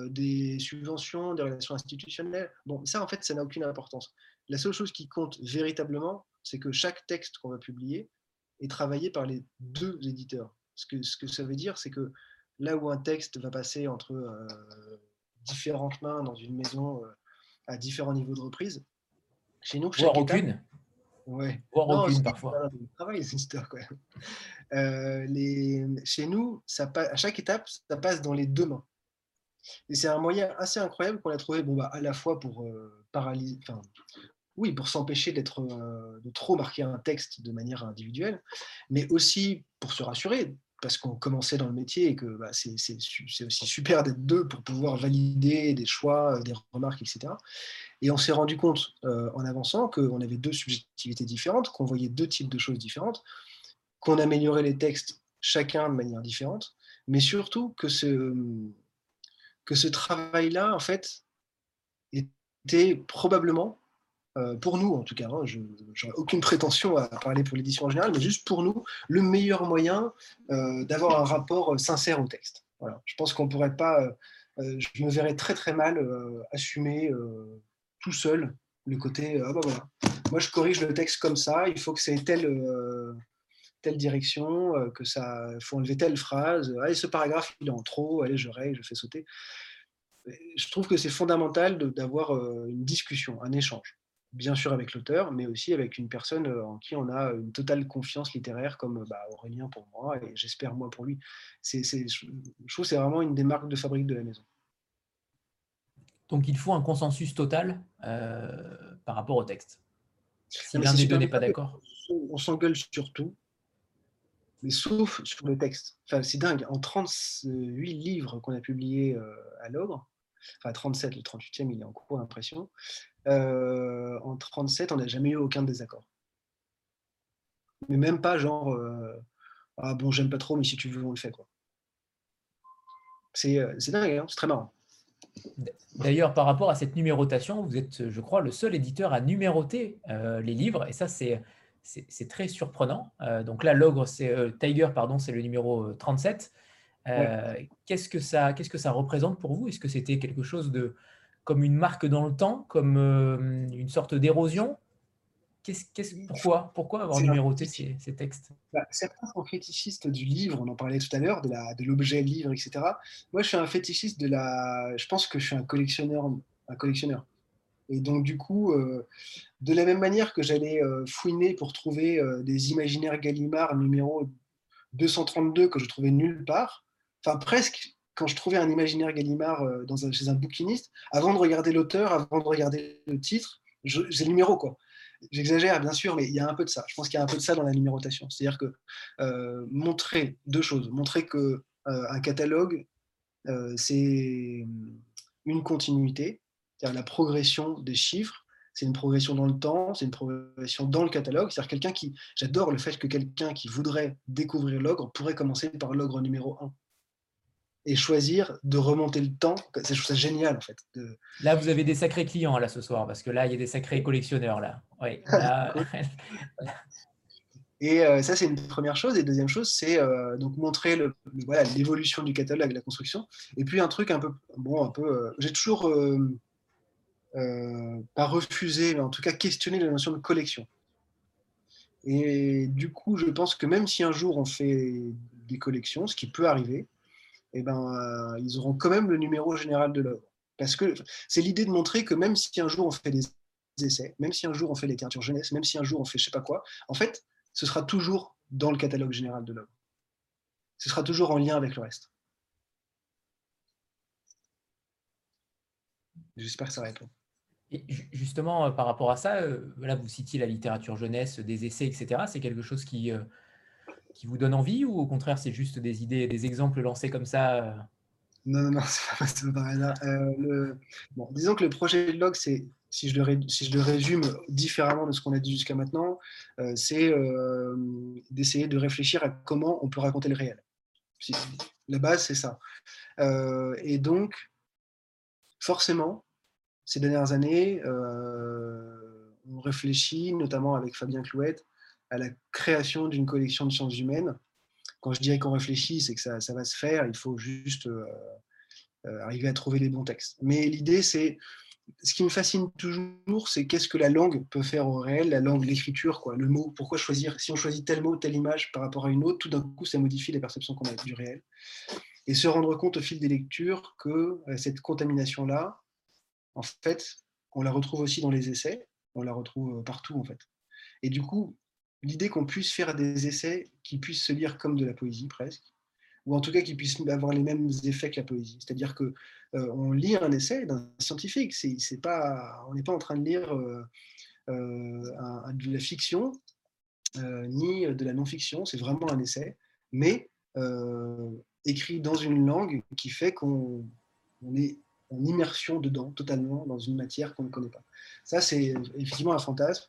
des subventions, des relations institutionnelles. Bon, ça, en fait, ça n'a aucune importance. La seule chose qui compte véritablement, c'est que chaque texte qu'on va publier est travaillé par les deux éditeurs. Ce que, ce que ça veut dire, c'est que là où un texte va passer entre euh, différentes mains dans une maison euh, à différents niveaux de reprise, chez nous, chaque aucune. Ouais. aucune parfois. Travail, histoire, quoi. Euh, les... Chez nous, ça à chaque étape, ça passe dans les deux mains. Et c'est un moyen assez incroyable qu'on a trouvé, bon, bah, à la fois pour paralyser, enfin, oui, pour s'empêcher d'être, euh, de trop marquer un texte de manière individuelle, mais aussi pour se rassurer, parce qu'on commençait dans le métier et que bah, c'est, aussi *laughs* super d'être deux pour pouvoir valider des choix, euh, des remarques, etc. Et on s'est rendu compte euh, en avançant qu'on avait deux subjectivités différentes, qu'on voyait deux types de choses différentes, qu'on améliorait les textes chacun de manière différente, mais surtout que ce, que ce travail-là, en fait, était probablement pour nous en tout cas, hein, je n'aurais aucune prétention à parler pour l'édition en général, mais juste pour nous, le meilleur moyen euh, d'avoir un rapport euh, sincère au texte. Voilà. Je pense qu'on pourrait pas, je me verrais très très mal assumer tout seul le côté, ah bah moi je corrige le texte comme ça, il faut que c'est telle, telle direction, que ça faut enlever telle phrase, allez ce paragraphe il est en trop, allez je règle, je fais sauter. Je trouve que c'est fondamental d'avoir une discussion, un échange. Bien sûr avec l'auteur, mais aussi avec une personne en qui on a une totale confiance littéraire, comme bah, Aurélien pour moi, et j'espère moi pour lui. C'est, je trouve que c'est vraiment une des marques de fabrique de la maison. Donc il faut un consensus total par rapport au texte. Si l'un des deux n'est pas d'accord. On s'engueule sur tout, mais sauf sur le texte. Enfin, c'est dingue. En 38 livres qu'on a publiés euh, à l'ogre, enfin 37, le 38e, il est en cours d'impression. Euh, en 37, on n'a jamais eu aucun désaccord. Mais même pas genre, euh, ah bon, j'aime pas trop, mais si tu veux, on le fait. quoi. C'est dingue, hein, c'est très marrant. D'ailleurs, par rapport à cette numérotation, vous êtes, je crois, le seul éditeur à numéroter les livres, et ça, c'est c'est très surprenant. Euh, donc là, l'ogre, c'est euh, Tiger, pardon, c'est le numéro 37. Euh, qu'est-ce que ça, qu'est-ce que ça représente pour vous? Est-ce que c'était quelque chose de comme une marque dans le temps, comme une sorte d'érosion Qu'est-ce, pourquoi, pourquoi avoir numéroté ces, ces, textes? Bah, Certains sont fétichistes du livre, on en parlait tout à l'heure, de, la, de l'objet livre, etc. Moi, je suis un fétichiste de la. Je pense que je suis un collectionneur, un collectionneur. Et donc, du coup, euh, de la même manière que j'allais euh, fouiner pour trouver euh, des imaginaires Gallimard numéro 232 que je trouvais nulle part, enfin presque quand je trouvais un imaginaire Gallimard un, chez un bouquiniste, avant de regarder l'auteur, avant de regarder le titre, j'ai le numéro quoi. J'exagère bien sûr, mais il y a un peu de ça. Je pense qu'il y a un peu de ça dans la numérotation. C'est-à-dire que montrer deux choses, montrer que un catalogue c'est une continuité, c'est-à-dire la progression des chiffres, c'est une progression dans le temps, c'est une progression dans le catalogue. C'est-à-dire quelqu'un qui, j'adore le fait que quelqu'un qui voudrait découvrir l'ogre pourrait commencer par l'ogre numéro 1 et choisir de remonter le temps. C'est ça génial en fait. Là, vous avez des sacrés clients là ce soir parce que là, il y a des sacrés collectionneurs là. Oui. *laughs* *laughs* Et euh, ça, c'est une première chose. Et deuxième chose, c'est euh, donc montrer le, voilà l'évolution du catalogue, la construction. Et puis un truc un peu, bon, un peu. Euh, j'ai toujours pas refuser, mais en tout cas questionner la notion de collection. Et du coup, je pense que même si un jour on fait des collections, ce qui peut arriver, eh ben, euh, ils auront quand même le numéro général de l'œuvre. Parce que c'est l'idée de montrer que même si un jour on fait des essais, même si un jour on fait littérature jeunesse, même si un jour on fait je sais pas quoi, en fait, ce sera toujours dans le catalogue général de l'œuvre. Ce sera toujours en lien avec le reste. J'espère que ça répond. Et justement, euh, par rapport à ça, euh, là, vous citiez la littérature jeunesse, des essais, etc. C'est quelque chose qui, qui vous donne envie ou au contraire, c'est juste des idées, des exemples lancés comme ça Non, non, non, *laughs* c'est pas, pas le... bon, disons que le projet de log, c'est, si, je le si je le résume différemment de ce qu'on a dit jusqu'à maintenant, c'est d'essayer de réfléchir à comment on peut raconter le réel. La base, c'est ça. et donc, forcément, ces dernières années, euh, on réfléchit, notamment avec Fabien Clouette, à la création d'une collection de sciences humaines. Quand je dirais qu'on réfléchit, c'est que ça, va se faire, il faut juste euh, euh, arriver à trouver les bons textes. Mais l'idée, c'est, ce qui me fascine toujours, c'est qu'est-ce que la langue peut faire au réel, la langue, l'écriture, quoi, le mot, pourquoi choisir, si on choisit tel mot, telle image par rapport à une autre, tout d'un coup, ça modifie les perceptions qu'on a du réel. Et se rendre compte au fil des lectures que cette contamination-là, en fait, on la retrouve aussi dans les essais, on la retrouve euh, partout en fait. Et du coup, l'idée qu'on puisse faire des essais qui puissent se lire comme de la poésie presque, ou en tout cas qui puissent avoir les mêmes effets que la poésie. C'est-à-dire que euh, on lit un essai d'un scientifique, c'est, pas, on n'est pas en train de lire euh, de la fiction ni de la non-fiction, c'est vraiment un essai, mais écrit dans une langue qui fait qu'on est en immersion dedans, totalement, dans une matière qu'on ne connaît pas. Ça, c'est effectivement un fantasme.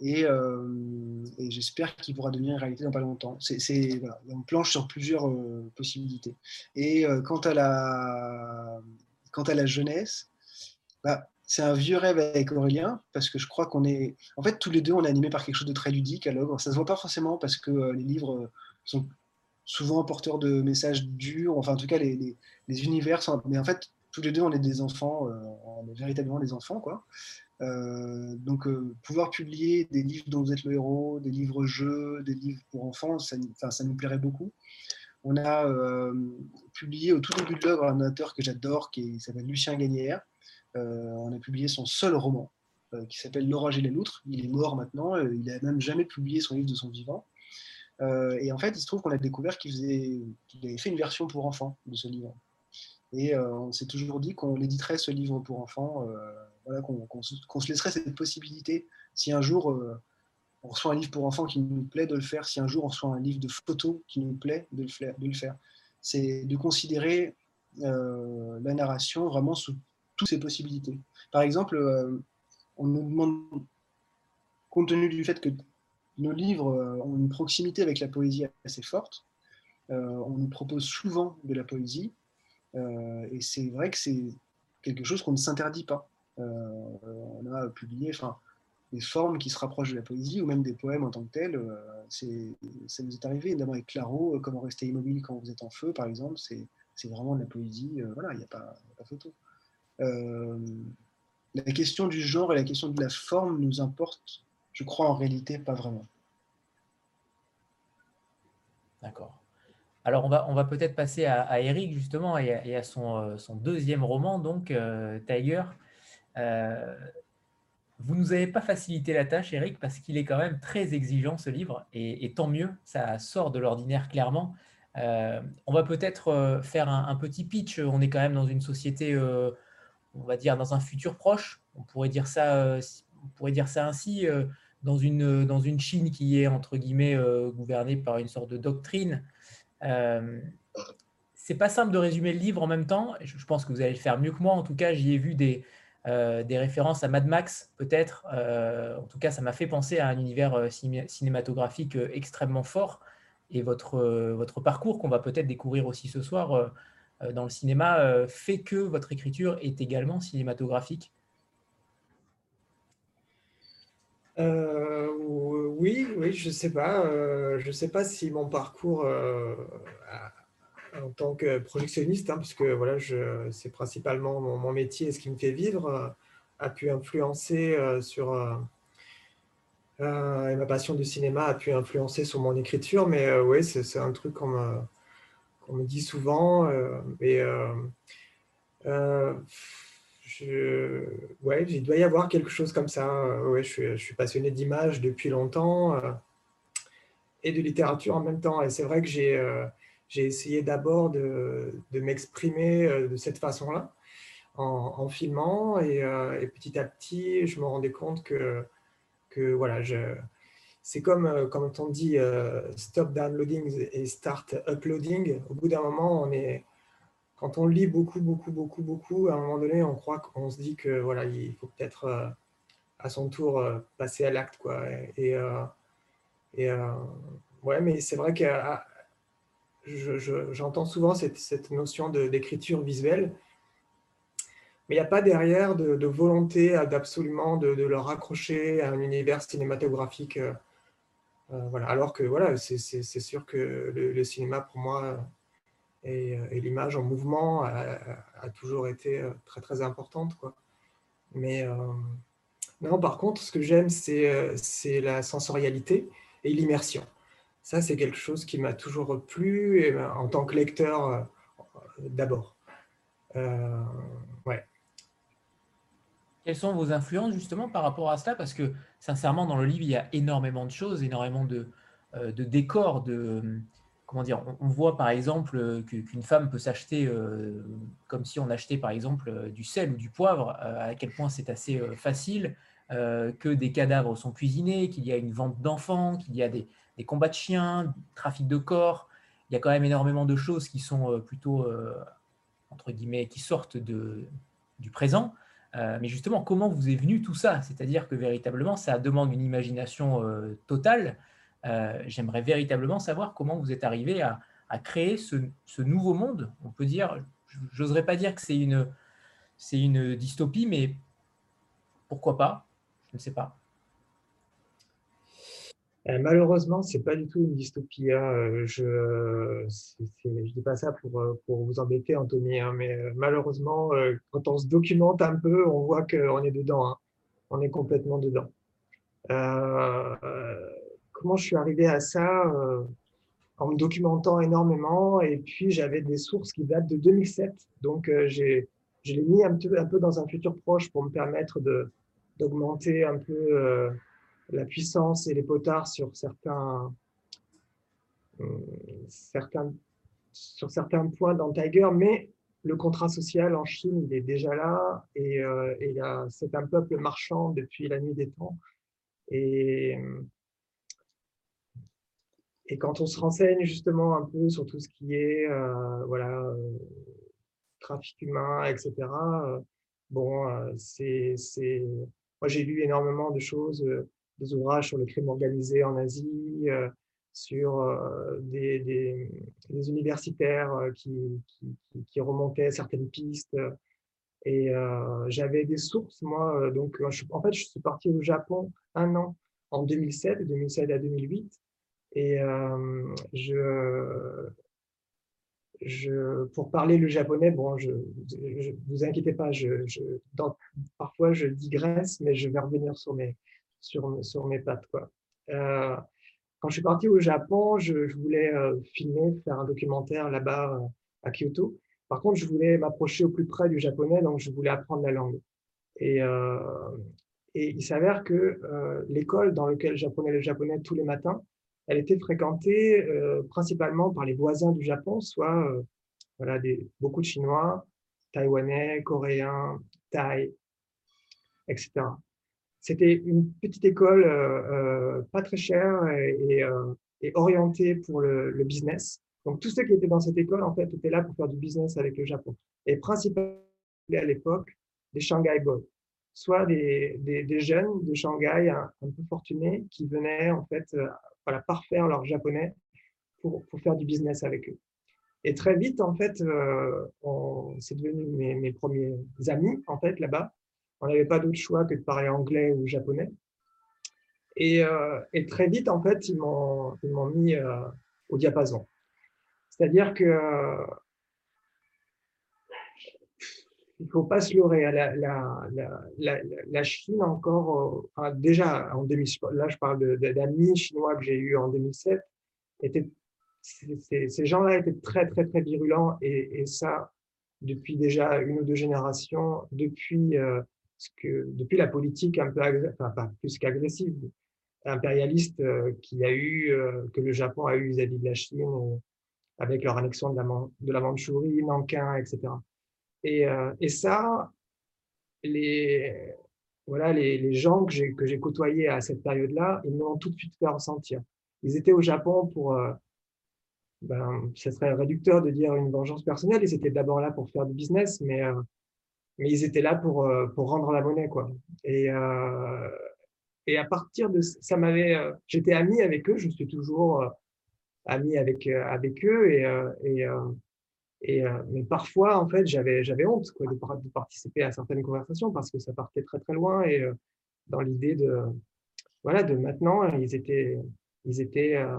Et, euh, j'espère qu'il pourra devenir une réalité dans pas longtemps. On planche sur plusieurs euh, possibilités. Et euh, quant, à la, quant à la jeunesse, bah, c'est un vieux rêve avec Aurélien, parce que je crois qu'on est. En fait, tous les deux, on est animés par quelque chose de très ludique à l'œuvre. Ça ne se voit pas forcément parce que les livres sont souvent porteurs de messages durs, enfin, en tout cas, les, les, les univers sont. Mais en fait, tous les deux, on est des enfants, on est véritablement des enfants, quoi. Euh, donc, euh, pouvoir publier des livres dont vous êtes le héros, des livres-jeux, des livres pour enfants, ça, nous plairait beaucoup. On a publié au tout début de l'œuvre un auteur que j'adore, qui s'appelle Lucien Gagnère. on a publié son seul roman, qui s'appelle L'orage et les loutres. Il est mort maintenant, il n'a même jamais publié son livre de son vivant. et en fait, il se trouve qu'on a découvert qu'il avait fait une version pour enfants de ce livre. Et on s'est toujours dit qu'on éditerait ce livre pour enfants, qu'on se laisserait cette possibilité si un jour on reçoit un livre pour enfants qui nous plaît de le faire, si un jour on reçoit un livre de photos qui nous plaît de le faire. C'est de considérer euh, la narration vraiment sous toutes ses possibilités. Par exemple, euh, on nous demande, compte tenu du fait que nos livres euh, ont une proximité avec la poésie assez forte, on nous propose souvent de la poésie, et c'est vrai que c'est quelque chose qu'on ne s'interdit pas. On a publié, des formes qui se rapprochent de la poésie ou même des poèmes en tant que tels. Euh, ça nous est arrivé, évidemment avec Claro, euh, Comment rester immobile quand vous êtes en feu, par exemple, c'est vraiment de la poésie, euh, voilà, il n'y a, pas photo. la question du genre et la question de la forme nous importe, je crois, en réalité, pas vraiment. D'accord. Alors, on va, on va peut-être passer à, Eric, justement, et à, son, deuxième roman, donc, Tiger. Vous nous avez pas facilité la tâche, Eric, parce qu'il est quand même très exigeant ce livre, et, tant mieux, ça sort de l'ordinaire clairement. Euh, on va peut-être euh, faire un, petit pitch. On est quand même dans une société, euh, on va dire dans un futur proche. On pourrait dire ça, on pourrait dire ça ainsi, dans une dans une Chine qui est entre guillemets gouvernée par une sorte de doctrine. c'est pas simple de résumer le livre en même temps. Je pense que vous allez le faire mieux que moi. En tout cas, j'y ai vu des euh, des références à Mad Max, peut-être. Euh, en tout cas, ça m'a fait penser à un univers euh, cinématographique extrêmement fort. Et votre, votre parcours, qu'on va peut-être découvrir aussi ce soir dans le cinéma, fait que votre écriture est également cinématographique oui, oui, je sais pas. je sais pas si mon parcours en tant que productionniste, hein, puisque voilà, c'est principalement mon, métier et ce qui me fait vivre, euh, a pu influencer euh, sur. Euh, et ma passion du cinéma a pu influencer sur mon écriture, mais oui, c'est un truc qu'on me, dit souvent. et je, ouais, il doit y avoir quelque chose comme ça. Ouais, je, suis, je suis passionné d'image depuis longtemps et de littérature en même temps. Et c'est vrai que j'ai j'ai essayé d'abord de, m'exprimer euh, de cette façon-là, en, filmant, euh, et, petit à petit, je me rendais compte que, que voilà, c'est comme euh, quand on dit stop downloading et start uploading. Au bout d'un moment, on est, quand on lit beaucoup, beaucoup, beaucoup, beaucoup, à un moment donné, on croit qu'on se dit que voilà, il faut peut-être à son tour passer à l'acte, quoi. Et ouais, mais c'est vrai qu'à j'entends souvent cette, notion d'écriture visuelle, mais il n'y a pas derrière de, volonté d'absolument de, de, le raccrocher à un univers cinématographique. Euh, euh, voilà. Alors que voilà, c'est sûr que le, cinéma, pour moi, et, l'image en mouvement a, toujours été euh, très très importante. Mais non, par contre, ce que j'aime, c'est la sensorialité et l'immersion. Ça, c'est quelque chose qui m'a toujours plu ben, en tant que lecteur euh, d'abord. Euh, ouais. Quelles sont vos influences justement par rapport à cela? Parce que sincèrement, dans le livre, il y a énormément de choses, énormément de, euh, de décors, de comment dire. On, voit par exemple qu'une femme peut s'acheter comme si on achetait par exemple du sel ou du poivre. à quel point c'est assez facile. que des cadavres sont cuisinés, qu'il y a une vente d'enfants, qu'il y a des, des combats de chiens, trafic de corps. Il y a quand même énormément de choses qui sont euh, plutôt, euh, entre guillemets, qui sortent de, du présent. Euh, mais justement, comment vous est venu tout ça? C'est-à-dire que véritablement, ça demande une imagination totale. J'aimerais véritablement savoir comment vous êtes arrivé à, créer ce, nouveau monde. On peut dire, j'oserais pas dire que c'est une, c'est une dystopie, mais pourquoi pas? Je ne sais pas. Euh, malheureusement, c'est pas du tout une dystopie. Hein. Euh, je ne dis pas ça pour, euh, vous embêter, Anthony, hein, mais malheureusement, quand on se documente un peu, on voit qu'on est dedans. Hein. On est complètement dedans. comment je suis arrivé à ça En me documentant énormément, et puis j'avais des sources qui datent de 2007. Donc, j'ai je l'ai mis un peu, dans un futur proche pour me permettre d'augmenter un peu la puissance et les potards sur certains, certains, sur certains points dans Tiger, mais le contrat social en Chine, il est déjà là et, c'est un peuple marchand depuis la nuit des temps. Et, et quand on se renseigne justement un peu sur tout ce qui est voilà, trafic humain, etc., bon, c'est, moi j'ai lu énormément de choses, des ouvrages sur le crime organisé en Asie, sur des, des, universitaires qui, qui, remontaient certaines pistes. Et j'avais des sources, moi. Donc, en fait, je suis parti au Japon un an, en 2007, 2007 à 2008. Et je, pour parler le japonais, bon, je, vous inquiétez pas, je, parfois je digresse, mais je vais revenir sur mes, sur, mes pattes. Quoi. Euh, quand je suis parti au Japon, je, voulais euh, filmer, faire un documentaire là-bas euh, à Kyoto. Par contre, je voulais m'approcher au plus près du japonais, donc je voulais apprendre la langue. Et, et il s'avère que l'école dans laquelle j'apprenais le japonais tous les matins, elle était fréquentée principalement par les voisins du Japon, soit voilà, des, beaucoup de Chinois, Taïwanais, Coréens, Thaïs, etc. C'était une petite école euh, pas très chère et, et orientée pour le, business. Donc tous ceux qui étaient dans cette école, en fait, étaient là pour faire du business avec le Japon. Et principalement à l'époque, des Shanghai Boys soit des, jeunes de Shanghai un, peu fortunés qui venaient en fait voilà, parfaire leur japonais pour, faire du business avec eux. Et très vite, en fait, euh, c'est devenu mes, mes, premiers amis, en fait, là-bas. On n'avait pas d'autre choix que de parler anglais ou japonais. Et, euh, très vite, en fait, ils m'ont mis euh, au diapason. C'est-à-dire que il ne faut pas se leurrer. La, la, Chine, encore, euh, déjà, en 2000, là, je parle d'amis chinois que j'ai eu en 2007, était, ces gens-là étaient très, très, très virulents et, ça, depuis déjà une ou deux générations, depuis, ce que, depuis la politique un peu, enfin, pas plus qu'agressive, impérialiste euh, qu'il a eu, que le Japon a eu vis-à-vis de la Chine, avec leur annexion de la, de la Mandchourie, Nankin, etc. Et, euh, ça, les, voilà, les, gens que j'ai, côtoyés à cette période-là, ils m'ont tout de suite fait ressentir. Ils étaient au Japon pour, euh, ben, ce serait réducteur de dire une vengeance personnelle, ils étaient d'abord là pour faire du business, mais, euh, mais ils étaient là pour, euh, pour rendre la monnaie. Quoi. Et, euh, et à partir de ça, m'avait, j'étais ami avec eux, je suis toujours ami avec, avec eux, et, et et, euh, mais parfois, en fait, j'avais, j'avais honte quoi, de, de, participer à certaines conversations parce que ça partait très très loin et euh, dans l'idée de, voilà, de maintenant, ils étaient, ils étaient, euh,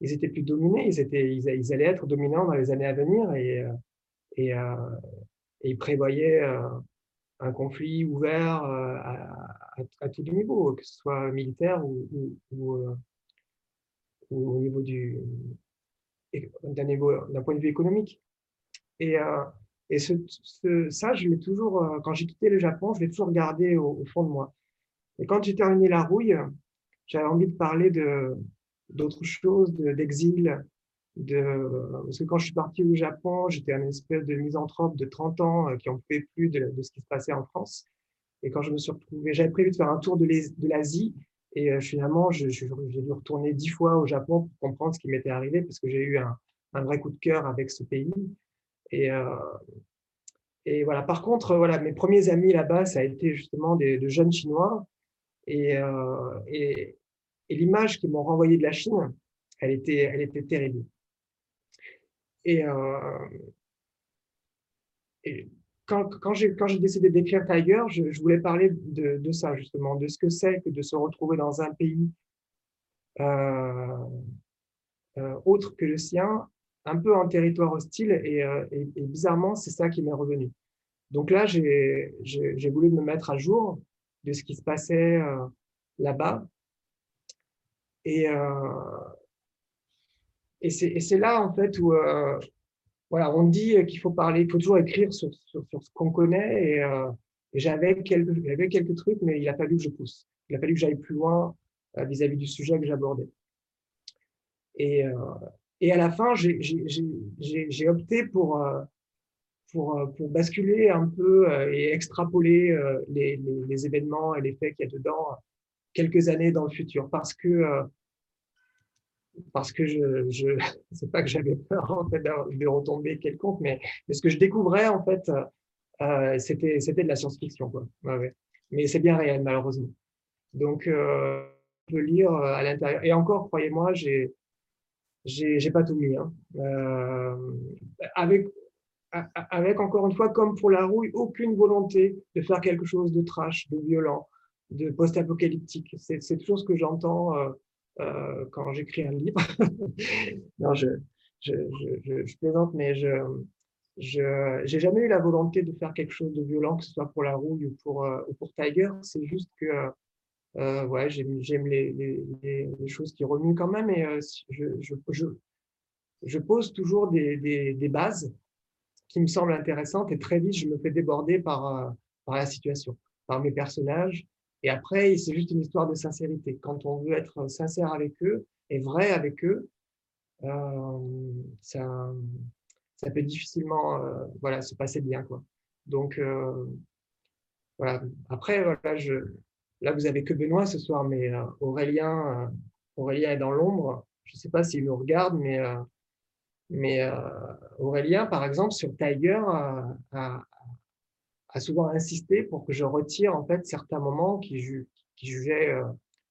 ils étaient plus dominés, ils étaient, ils, ils, allaient être dominants dans les années à venir et, et, et ils prévoyaient un conflit ouvert à, à, tous les niveaux, que ce soit militaire ou, ou au niveau du, d'un point de vue économique. Et, euh, ça, je l'ai toujours, euh, quand j'ai quitté le Japon, je l'ai toujours gardé au, fond de moi. Et quand j'ai terminé la rouille, j'avais envie de parler de d'autres choses, d'exil, de, parce que quand je suis parti au Japon, j'étais un espèce de misanthrope de 30 ans euh, qui en pouvait plus de, ce qui se passait en France. Et quand je me suis retrouvé, j'avais prévu de faire un tour de l'Asie et euh, finalement, j'ai dû retourner dix fois au Japon pour comprendre ce qui m'était arrivé parce que j'ai eu un, vrai coup de cœur avec ce pays. Et, euh, voilà. Par contre, voilà, mes premiers amis là-bas, ça a été justement des, de jeunes Chinois. Et, euh, l'image qu'ils m'ont renvoyée de la Chine, elle était terrible. Et, euh, et quand, quand j'ai décidé d'écrire Tiger, je, voulais parler de, ça justement, de ce que c'est que de se retrouver dans un pays euh, euh, autre que le sien, un peu en territoire hostile, et, bizarrement, c'est ça qui m'est revenu. Donc là, j'ai voulu me mettre à jour de ce qui se passait là-bas. Et, et c'est là, en fait, où voilà, on dit qu'il faut parler, il faut toujours écrire sur, ce qu'on connaît et, euh, j'avais quelques, trucs, mais il a fallu que je pousse. Il a fallu que j'aille plus loin vis-à-vis du sujet que j'abordais. Et, à la fin, j'ai opté pour, pour, basculer un peu et extrapoler les, les événements et les faits qu'il y a dedans quelques années dans le futur parce que parce que je, je *laughs* c'est pas que j'avais peur de retomber quelconque, mais, mais, ce que je découvrais en fait, euh, c'était c'était de la science-fiction quoi. Mais c'est bien réel malheureusement. Donc euh, je peux lire euh, à l'intérieur. Et encore, croyez-moi, j'ai j'ai pas tout mis. Hein. Euh, avec avec encore une fois, comme pour la rouille, aucune volonté de faire quelque chose de trash, de violent, de post-apocalyptique. C'est toujours ce que j'entends euh, euh, quand j'écris un livre. *laughs* non, je, plaisante, mais je n'ai jamais eu la volonté de faire quelque chose de violent, que ce soit pour la rouille ou pour, euh, Tiger. C'est juste que euh, ouais, j'aime les, les, choses qui remuent quand même et euh, je, pose toujours des, des, des, bases qui me semblent intéressantes et très vite je me fais déborder par, par la situation, par mes personnages et après, c'est juste une histoire de sincérité. Quand on veut être sincère avec eux et vrai avec eux, euh, ça, ça peut difficilement euh, voilà, se passer bien. Quoi. Donc, euh, voilà. Après, voilà, là, vous avez que Benoît ce soir, mais Aurélien, Aurélien est dans l'ombre. Je ne sais pas s'il nous regarde, mais, mais Aurélien, par exemple, sur Tiger, a souvent insisté pour que je retire en fait certains moments qui, ju qui jugeaient euh,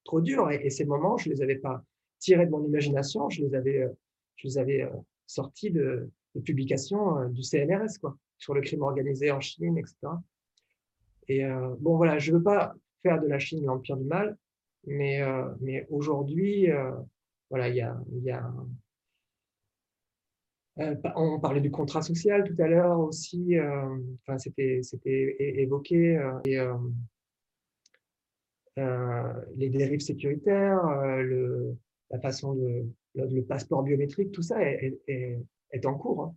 trop durs. Et, ces moments, je les avais pas tirés de mon imagination, je les avais, euh, euh, sortis de, publications du CNRS, quoi, sur le crime organisé en Chine, etc. Et bon, voilà, je veux pas faire de la Chine l'empire du mal, mais, mais aujourd'hui, voilà, il a, y a euh, on parlait du contrat social tout à l'heure aussi, euh, c'était évoqué, euh, et, les dérives sécuritaires, le, la façon de le, passeport biométrique, tout ça est, en cours. Hein,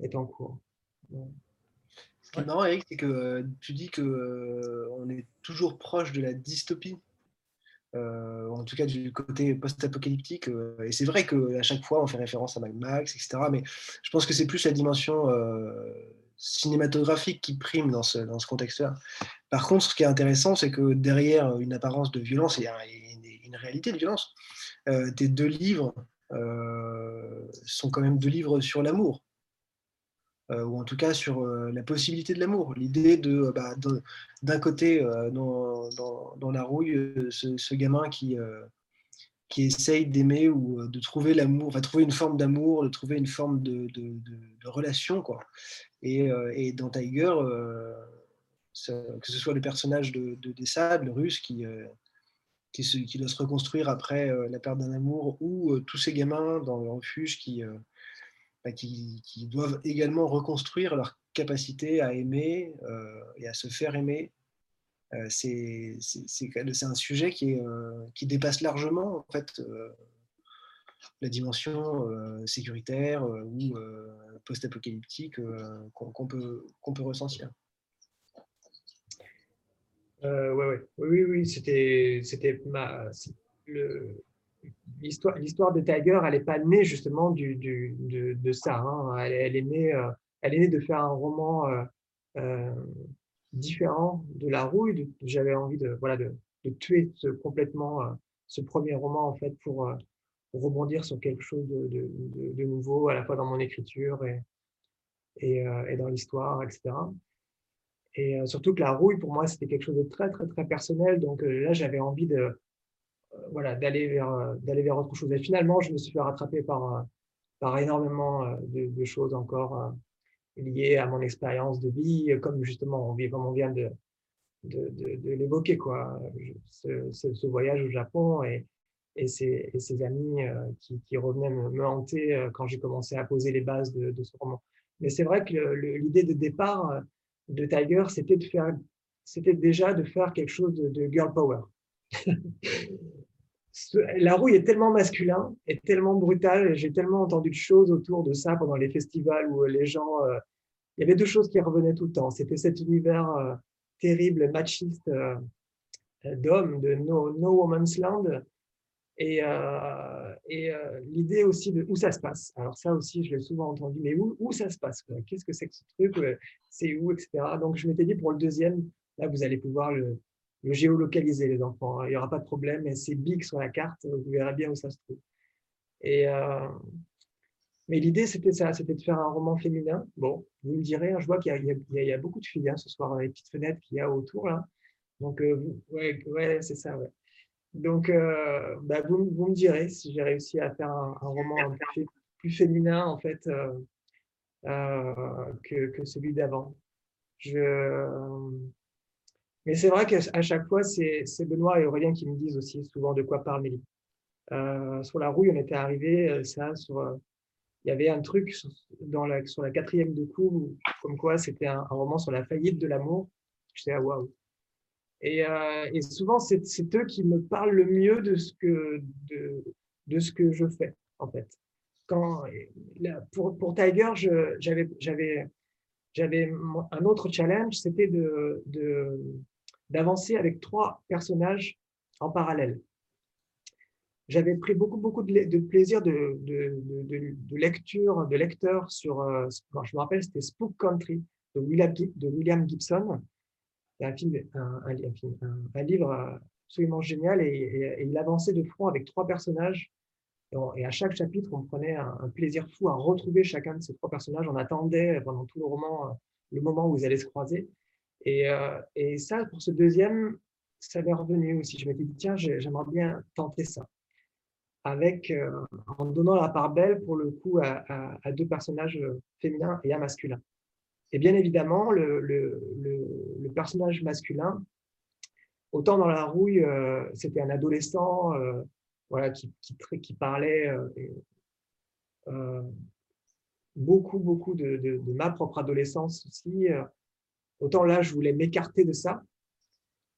est en cours. Ce qui est marrant, Eric, c'est que tu dis que on est toujours proche de la dystopie euh, en tout cas du côté post-apocalyptique. Euh, et c'est vrai qu'à chaque fois, on fait référence à Mad Max, etc. Mais je pense que c'est plus la dimension euh, cinématographique qui prime dans ce, contexte-là. Par contre, ce qui est intéressant, c'est que derrière une apparence de violence, il y a une, une réalité de violence. tes deux livres sont quand même deux livres sur l'amour. Euh, ou en tout cas sur euh, la possibilité de l'amour. L'idée de, bah, d'un côté, euh, dans, dans, la rouille, ce, gamin qui, qui essaye d'aimer ou de trouver l'amour, va trouver une forme d'amour, de trouver une forme de, de, relation. Quoi. Et, et dans Tiger, que ce soit le personnage de, de Dessad, le russe, qui, qui, doit se reconstruire après la perte d'un amour, ou tous ces gamins dans le refuge qui, bah, qui, doivent également reconstruire leur capacité à aimer euh, et à se faire aimer. Euh, c'est un sujet qui, euh, qui, dépasse largement en fait, la dimension sécuritaire ou post-apocalyptique qu'on peut, qu'on peut ressentir. ouais, ouais. Oui, oui, c'était ma, le, l'histoire de Tiger, elle n'est pas née justement du, du, de, de, ça. Hein. Elle, est née, euh, elle est née de faire un roman euh, euh, différent de La Rouille. J'avais envie de, voilà, de, de tuer complètement ce premier roman en fait pour, rebondir sur quelque chose de, nouveau à la fois dans mon écriture et, et, et dans l'histoire, etc. Et surtout que La Rouille, pour moi, c'était quelque chose de très, très, très personnel. Donc là, j'avais envie de voilà, d'aller vers, euh, d'aller vers autre chose. Et finalement, je me suis fait rattraper par, euh, par énormément de, choses encore liées à mon expérience de vie, comme justement, comme on vient de, de, de, l'évoquer, quoi. Ce, voyage au Japon et, et, ces, et amis qui, revenaient me, hanter quand j'ai commencé à poser les bases de, ce roman. Mais c'est vrai que l'idée de départ de Tiger, c'était de faire, c'était déjà de faire quelque chose de girl power. *laughs* la rouille est tellement masculin et tellement brutal. J'ai tellement entendu de choses autour de ça pendant les festivals où les gens. Euh, il y avait deux choses qui revenaient tout le temps. C'était cet univers euh, terrible machiste d'homme de no, no, Woman's Land. Et, et l'idée aussi de où ça se passe. Alors ça aussi, je l'ai souvent entendu, mais où, ça se passe Qu'est-ce que c'est que ce truc? C'est où, etc. Donc je m'étais dit pour le deuxième, là vous allez pouvoir le géolocaliser, les enfants. Hein. Il n'y aura pas de problème, et c'est big sur la carte, vous verrez bien où ça se trouve. Et, euh, mais l'idée, c'était ça, c'était de faire un roman féminin. Bon, vous me direz, hein, je vois qu'il y, a beaucoup de filles hein, ce soir les petites fenêtres qu'il y a autour. Là. Donc, euh, ouais, ouais c'est ça. Donc, euh, bah, vous, vous, me direz si j'ai réussi à faire un, roman plus, plus, féminin, en fait, que, que, celui d'avant. Je, mais c'est vrai qu'à chaque fois, c'est Benoît et Aurélien qui me disent aussi souvent de quoi parle Mélie. Euh, sur la rouille, on était arrivé, euh, ça, sur, euh, il y avait un truc sur, la, quatrième de cours, comme quoi c'était un, roman sur la faillite de l'amour. Je sais, ah, waouh. Et, et, souvent, c'est eux qui me parlent le mieux de ce que, de, de ce que je fais, en fait. Quand, pour, pour Tiger, j'avais un autre challenge, c'était de, d'avancer avec trois personnages en parallèle. J'avais pris beaucoup, beaucoup de, plaisir de, de, lecture, de lecteur sur, euh, je me rappelle, c'était Spook Country de William, de Gibson. Un, un, livre absolument génial et, il avançait de front avec trois personnages. Et, à chaque chapitre, on prenait un, plaisir fou à retrouver chacun de ces trois personnages. On attendait pendant tout le roman euh, le moment où ils allaient se croiser. Euh, et, ça, pour ce deuxième, ça m'est revenu aussi. Je m'étais dit, tiens, j'aimerais bien tenter ça. Avec, euh, en donnant la part belle, pour le coup, à, deux personnages euh, féminins et un masculin. Et bien évidemment, le, personnage masculin, autant dans la rouille, c'était un adolescent voilà, qui, parlait beaucoup, beaucoup de, ma propre adolescence aussi, Autant là, je voulais m'écarter de ça.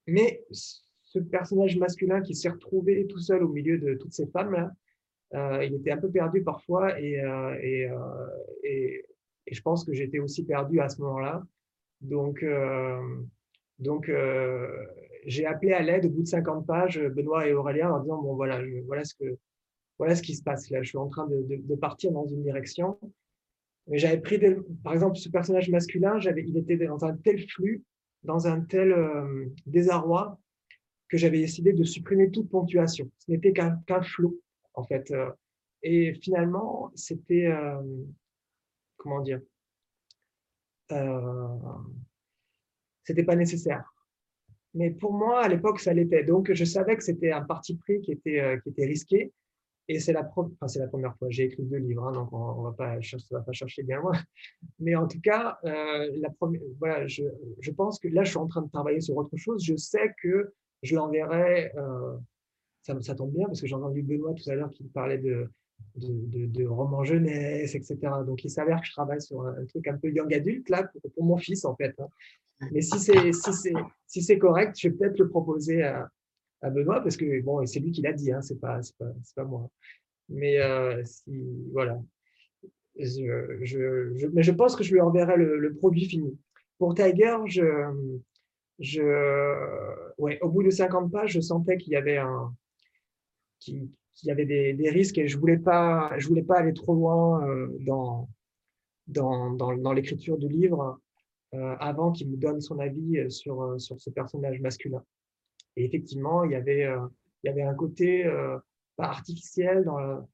Mais ce personnage masculin qui s'est retrouvé tout seul au milieu de toutes ces femmes-là, euh, il était un peu perdu parfois et, euh, euh, et, je pense que j'étais aussi perdu à ce moment-là. Donc, j'ai appelé à l'aide au bout de 50 pages Benoît et Aurélien en disant, bon voilà, ce qui se passe là, je suis en train de partir dans une direction. Mais j'avais pris, par exemple, ce personnage masculin, il était dans un tel flux, dans un tel euh, désarroi, que j'avais décidé de supprimer toute ponctuation. Ce n'était qu'un flot, en fait. Euh. Et finalement, c'était, euh, comment dire, c'était pas nécessaire. Mais pour moi, à l'époque, ça l'était. Donc, je savais que c'était un parti pris qui était risqué. Et c'est la, première fois. J'ai écrit deux livres, hein, donc on ne va, pas, chercher bien loin. *laughs* Mais en tout cas, euh, la première, voilà, je, pense que là, je suis en train de travailler sur autre chose. Je sais que je l'enverrai. Euh, ça, tombe bien parce que j'ai entendu Benoît tout à l'heure qui parlait de, romans jeunesse, etc. Donc, il s'avère que je travaille sur un, truc un peu young adulte là pour, mon fils en fait. Hein. Mais si c'est correct, je vais peut-être le proposer à, à Benoît, parce que bon, c'est lui qui l'a dit, hein, c'est pas, pas, pas, moi. Mais euh, si, voilà. Je, je, mais je pense que je lui enverrai le, produit fini. Pour Tiger, je, je, ouais, au bout de 50 pages, je sentais qu'il y avait un, qu'il, y avait des, risques et je voulais pas, voulais pas aller trop loin euh, dans, dans, dans, dans l'écriture du livre euh, avant qu'il me donne son avis sur, sur ce personnage masculin. Et effectivement, il y avait, euh, il y avait un côté euh, pas artificiel dans,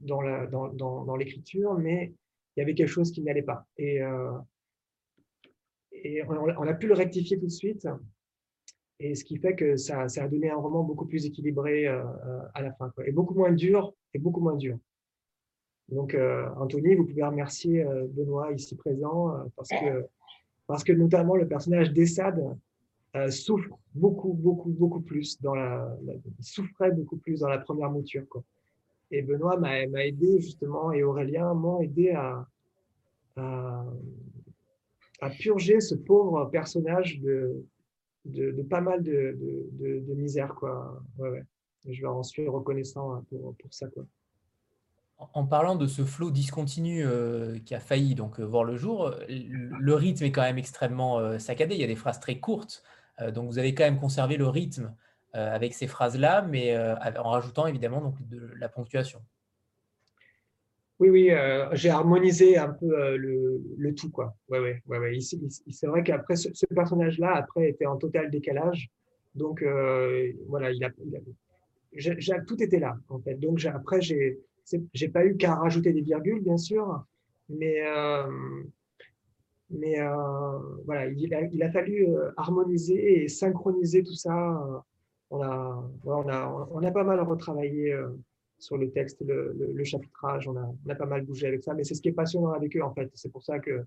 dans, l'écriture, mais il y avait quelque chose qui n'allait pas. Et, euh, et on, a pu le rectifier tout de suite. Et ce qui fait que ça, ça a donné un roman beaucoup plus équilibré à la fin, et beaucoup moins dur, et beaucoup moins dur. Donc, Anthony, vous pouvez remercier Benoît ici présent, parce, que, parce que notamment le personnage d'Essad euh, souffre beaucoup, beaucoup, beaucoup plus dans la, souffrait beaucoup plus dans la première mouture. Quoi. Et Benoît m'a aidé justement, et Aurélien m'ont aidé à, à, purger ce pauvre personnage de, de, pas mal de, de, misère. Quoi. Ouais, ouais. je leur en suis reconnaissant hein, pour, pour ça. Quoi. En parlant de ce flot discontinu qui a failli donc voir le jour, le rythme est quand même extrêmement saccadé. Il y a des phrases très courtes, donc vous avez quand même conservé le rythme avec ces phrases-là, mais en rajoutant évidemment donc de la ponctuation. Oui, oui, euh, j'ai harmonisé un peu euh, le, tout, quoi. Ouais, ouais, ouais, ouais. C'est vrai qu'après, ce, personnage-là, après, était en total décalage. Donc, euh, voilà, il a, tout était là, en fait. Donc, après, j'ai j'ai pas eu qu'à rajouter des virgules, bien sûr, mais, mais voilà, il a, fallu harmoniser et synchroniser tout ça. On a, on a, on a pas mal retravaillé sur le texte, le, chapitrage. On a, on a, pas mal bougé avec ça, mais c'est ce qui est passionnant avec eux en fait. C'est pour ça que,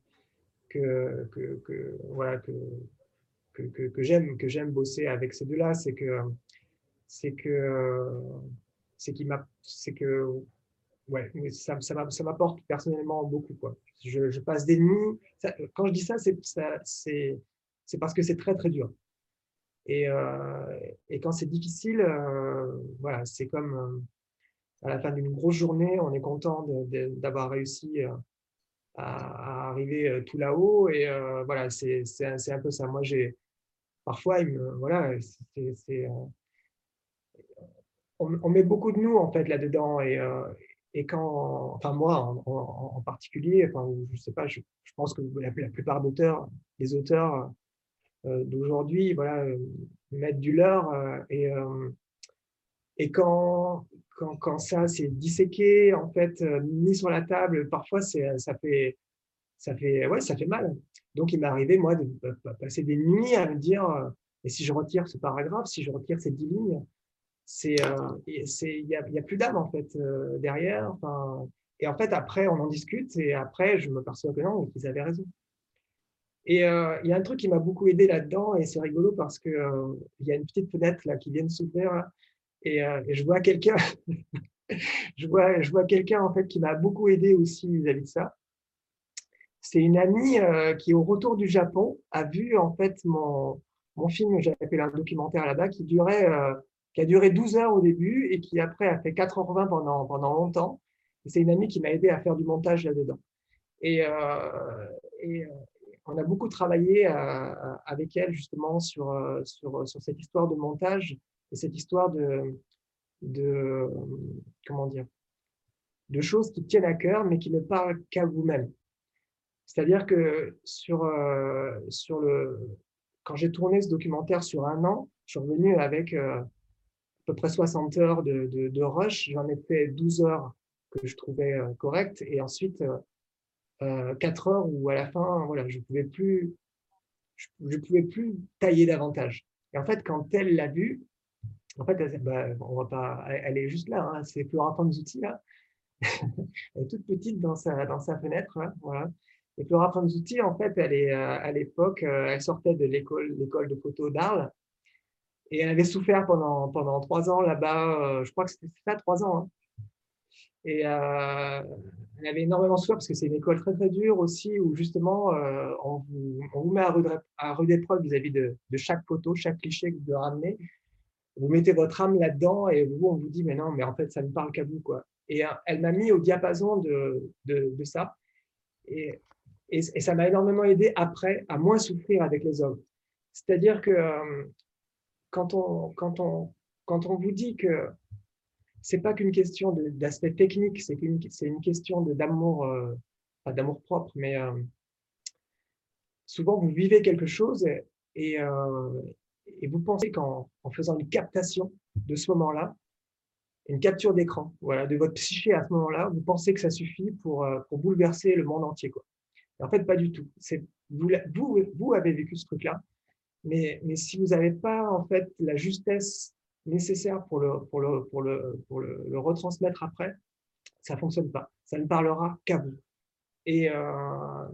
que, que, voilà, que, que, j'aime que j'aime bosser avec ces deux-là, c'est que c'est que c'est qui m'a c'est que ouais ça, ça m'apporte personnellement beaucoup quoi. Je, passe des nuits. quand je dis ça, c'est c'est c'est parce que c'est très très dur. Et, euh, et quand c'est difficile, euh, voilà, c'est comme à la fin d'une grosse journée, on est content d'avoir réussi euh, à, arriver euh, tout là-haut. Et euh, voilà, c'est un peu ça. Moi, j'ai parfois, voilà, on, met beaucoup de nous en fait là-dedans. Et, et quand, enfin moi en, particulier, enfin, je sais pas, je, pense que la, plupart d'auteurs, les auteurs d'aujourd'hui, voilà, mettent du leur et et quand, quand, quand ça c'est disséqué, en fait, euh, mis sur la table, parfois ça, fait, ça, fait, ouais, ça fait mal. Donc il m'est arrivé, moi, de, passer des nuits à me dire, euh, et si je retire ce paragraphe, si je retire ces dix lignes, c'est, euh, il n'y a, plus d'âme, en fait, derrière. Enfin, et en fait, après, on en discute, et après, je me perçois que non, qu'ils avaient raison. Et il y a un truc qui m'a beaucoup aidé là-dedans, et c'est rigolo parce qu'il il y a une petite fenêtre là, qui vient de s'ouvrir euh, et, je vois quelqu'un, *laughs* je vois, je vois quelqu'un en fait qui m'a beaucoup aidé aussi vis-à-vis de ça. C'est une amie euh, qui, au retour du Japon, a vu en fait mon, mon film, j'avais fait un documentaire là-bas, qui durait, euh, qui a duré 12 heures au début et qui après a fait 4h20 pendant, pendant longtemps. C'est une amie qui m'a aidé à faire du montage là-dedans. Et, et on a beaucoup travaillé avec elle justement sur, sur, sur cette histoire de montage cette histoire de, de, comment dire, de choses qui tiennent à cœur, mais qui ne parlent qu'à vous-même. C'est-à-dire que sur, euh, sur le, quand j'ai tourné ce documentaire sur un an, je suis revenu avec euh, peu près 60 heures de, rush. J'en ai fait 12 heures que je trouvais euh, correctes et ensuite 4 heures où à la fin, voilà, je ne pouvais, plus, je, pouvais plus tailler davantage. Et en fait, quand elle l'a vu, en fait, elle, bah, va pas, elle est juste là, hein, c'est Flora outils là. *laughs* elle est toute petite dans sa, dans sa fenêtre. Hein, voilà. Et Flora outils en fait, elle est euh, à l'époque, euh, elle sortait de l'école, l'école de photo d'Arles. Et elle avait souffert pendant, pendant trois ans là-bas, euh, je crois que c'était ça, trois ans. Hein. Et elle avait énormément souffert parce que c'est une école très très dure aussi, où justement on vous, on, vous, met à rude, à rude épreuve vis-à-vis de, de, chaque photo, chaque cliché que vous devez ramener vous mettez votre âme là-dedans et vous, on vous dit, mais non, mais en fait, ça ne parle qu'à vous. Quoi. Et euh, elle m'a mis au diapason de, de, ça. Et, et, ça m'a énormément aidé après à moins souffrir avec les hommes. C'est-à-dire que euh, quand, on, vous dit que c'est pas qu'une question d'aspect technique, c'est une, question d'amour, euh, pas d'amour propre, mais souvent vous vivez quelque chose et, et vous pensez qu'en en faisant une captation de ce moment-là, une capture d'écran voilà, de votre psyché à ce moment-là, vous pensez que ça suffit pour, euh, bouleverser le monde entier. Quoi. en fait, pas du tout. Vous avez vécu ce truc-là, mais, si vous n'avez pas en fait la justesse nécessaire pour le, pour le, pour le, pour le, retransmettre après, ça ne fonctionne pas. Ça ne parlera qu'à vous. Et, euh,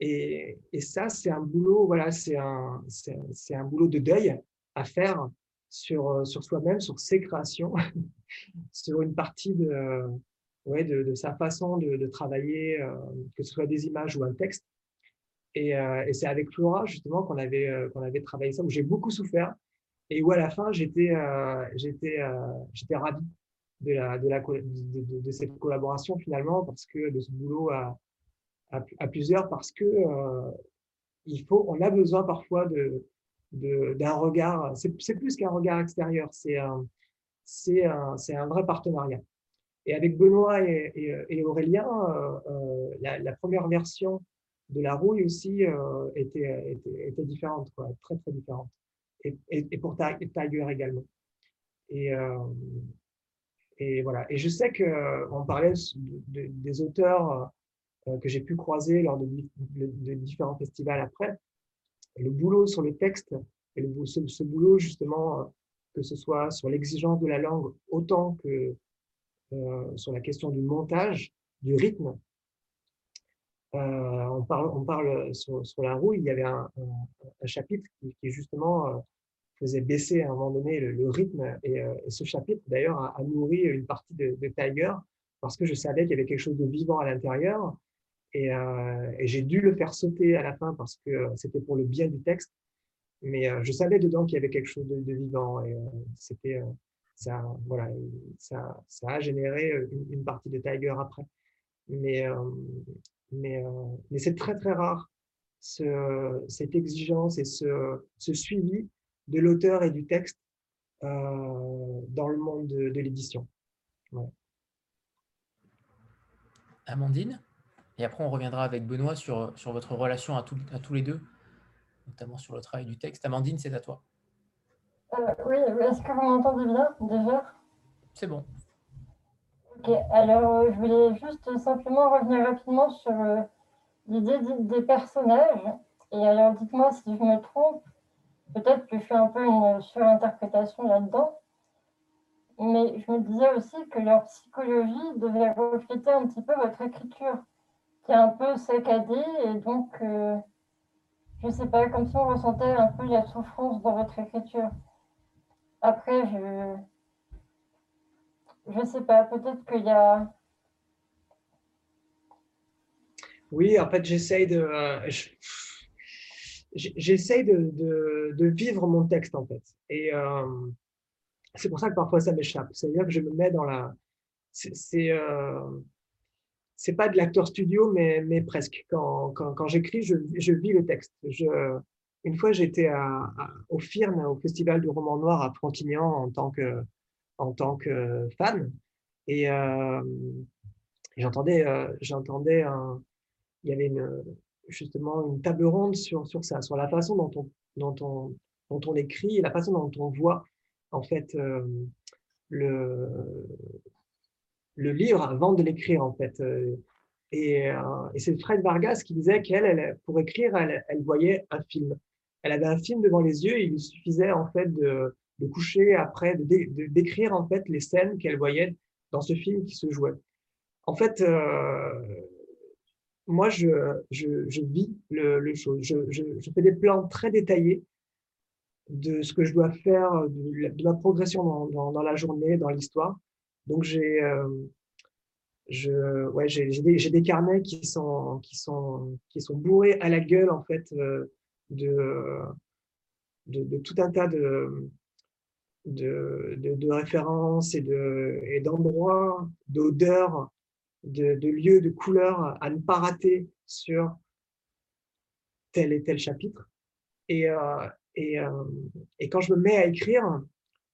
et, ça, c'est un boulot, voilà, c'est un, c'est un boulot de deuil à faire sur, sur soi-même, sur ses créations, *laughs* sur une partie de, ouais, de, sa façon de, travailler, euh, que ce soit des images ou un texte. Et, euh, et c'est avec Flora, justement, qu'on avait, qu'on avait travaillé ça, où j'ai beaucoup souffert et où à la fin, j'étais j'étais j'étais ravi. de, la, de, la, de, cette collaboration finalement, parce que de ce boulot à, à, plusieurs, parce que euh, il faut, on a besoin parfois de d'un regard. C'est plus qu'un regard extérieur, c'est un, un, un, vrai partenariat. Et avec Benoît et, Aurélien, euh, euh, la, première version de la rouille aussi était, était, était, différente, très très différente. Et, et, pour Tiger également. Et, et voilà. Et je sais qu'on euh, parlait des auteurs euh, que j'ai pu croiser lors de, différents festivals après. le boulot sur le texte, et le, ce, boulot justement, euh, que ce soit sur l'exigence de la langue autant que sur la question du montage, du rythme. On, parle, on parle sur, la rouille, il y avait un, chapitre qui, justement faisait baisser à un moment donné le, rythme. Euh, et, ce chapitre, d'ailleurs, a, nourri une partie de, Tiger parce que je savais qu'il y avait quelque chose de vivant à l'intérieur. Et, euh, j'ai dû le faire sauter à la fin parce que euh, c'était pour le bien du texte. Mais je savais dedans qu'il y avait quelque chose de, vivant. Et c'était ça, voilà, ça a généré une, partie de Tiger après. Mais, mais, mais c'est très, très rare ce, cette exigence et ce, ce suivi de l'auteur et du texte euh, dans le monde de, l'édition. Amandine Et après, on reviendra avec Benoît sur, sur votre relation à, à tous les deux, notamment sur le travail du texte. Amandine, c'est à toi. Euh, oui, est-ce que vous m'entendez bien déjà? C'est bon. Ok, alors euh, je voulais juste simplement revenir rapidement sur l'idée des personnages. Et alors, dites-moi si je me trompe, peut-être que je fais un peu une surinterprétation là-dedans, mais je me disais aussi que leur psychologie devait refléter un petit peu votre écriture, qui est un peu saccadée, et donc, euh, je ne sais pas, comme si on ressentait un peu la souffrance dans votre écriture. Après, je ne sais pas, peut-être qu'il y a... Oui, en fait, j'essaye de... Euh, j'essaye de, vivre mon texte en fait. Et euh, c'est pour ça que parfois ça m'échappe. C'est-à-dire que je me mets dans la. C'est euh, pas de l'acteur studio, mais, mais presque. Quand, quand, j'écris, je, je, vis le texte. Je, une fois, j'étais au FIRN, au Festival du roman noir à Frontignan en tant que, en tant que fan. Et euh, j'entendais, euh, j'entendais un, il y avait justement une table ronde sur, sur ça, sur la façon dont on, dont on, dont on écrit et la façon dont on voit en fait euh, le, le livre avant de l'écrire en fait. Et, et c'est Fred Vargas qui disait qu'elle, elle, pour écrire, elle, voyait un film. Elle avait un film devant les yeux il lui suffisait en fait de, de coucher après, de, d'écrire en fait les scènes qu'elle voyait dans ce film qui se jouait. En fait, moi, je, je, je vis le, le chose. Je, je, fais des plans très détaillés de ce que je dois faire, de, la progression dans, dans, la journée, dans l'histoire. Donc, j'ai euh, ouais, des, des, carnets qui sont, qui, sont, qui sont bourrés à la gueule, en fait, euh, de, de, de, tout un tas de, de, de, de références et d'endroits, et d'odeurs de, lieux, de couleurs à ne pas rater sur tel et tel chapitre. Et, euh, et, euh, et, quand je me mets à écrire,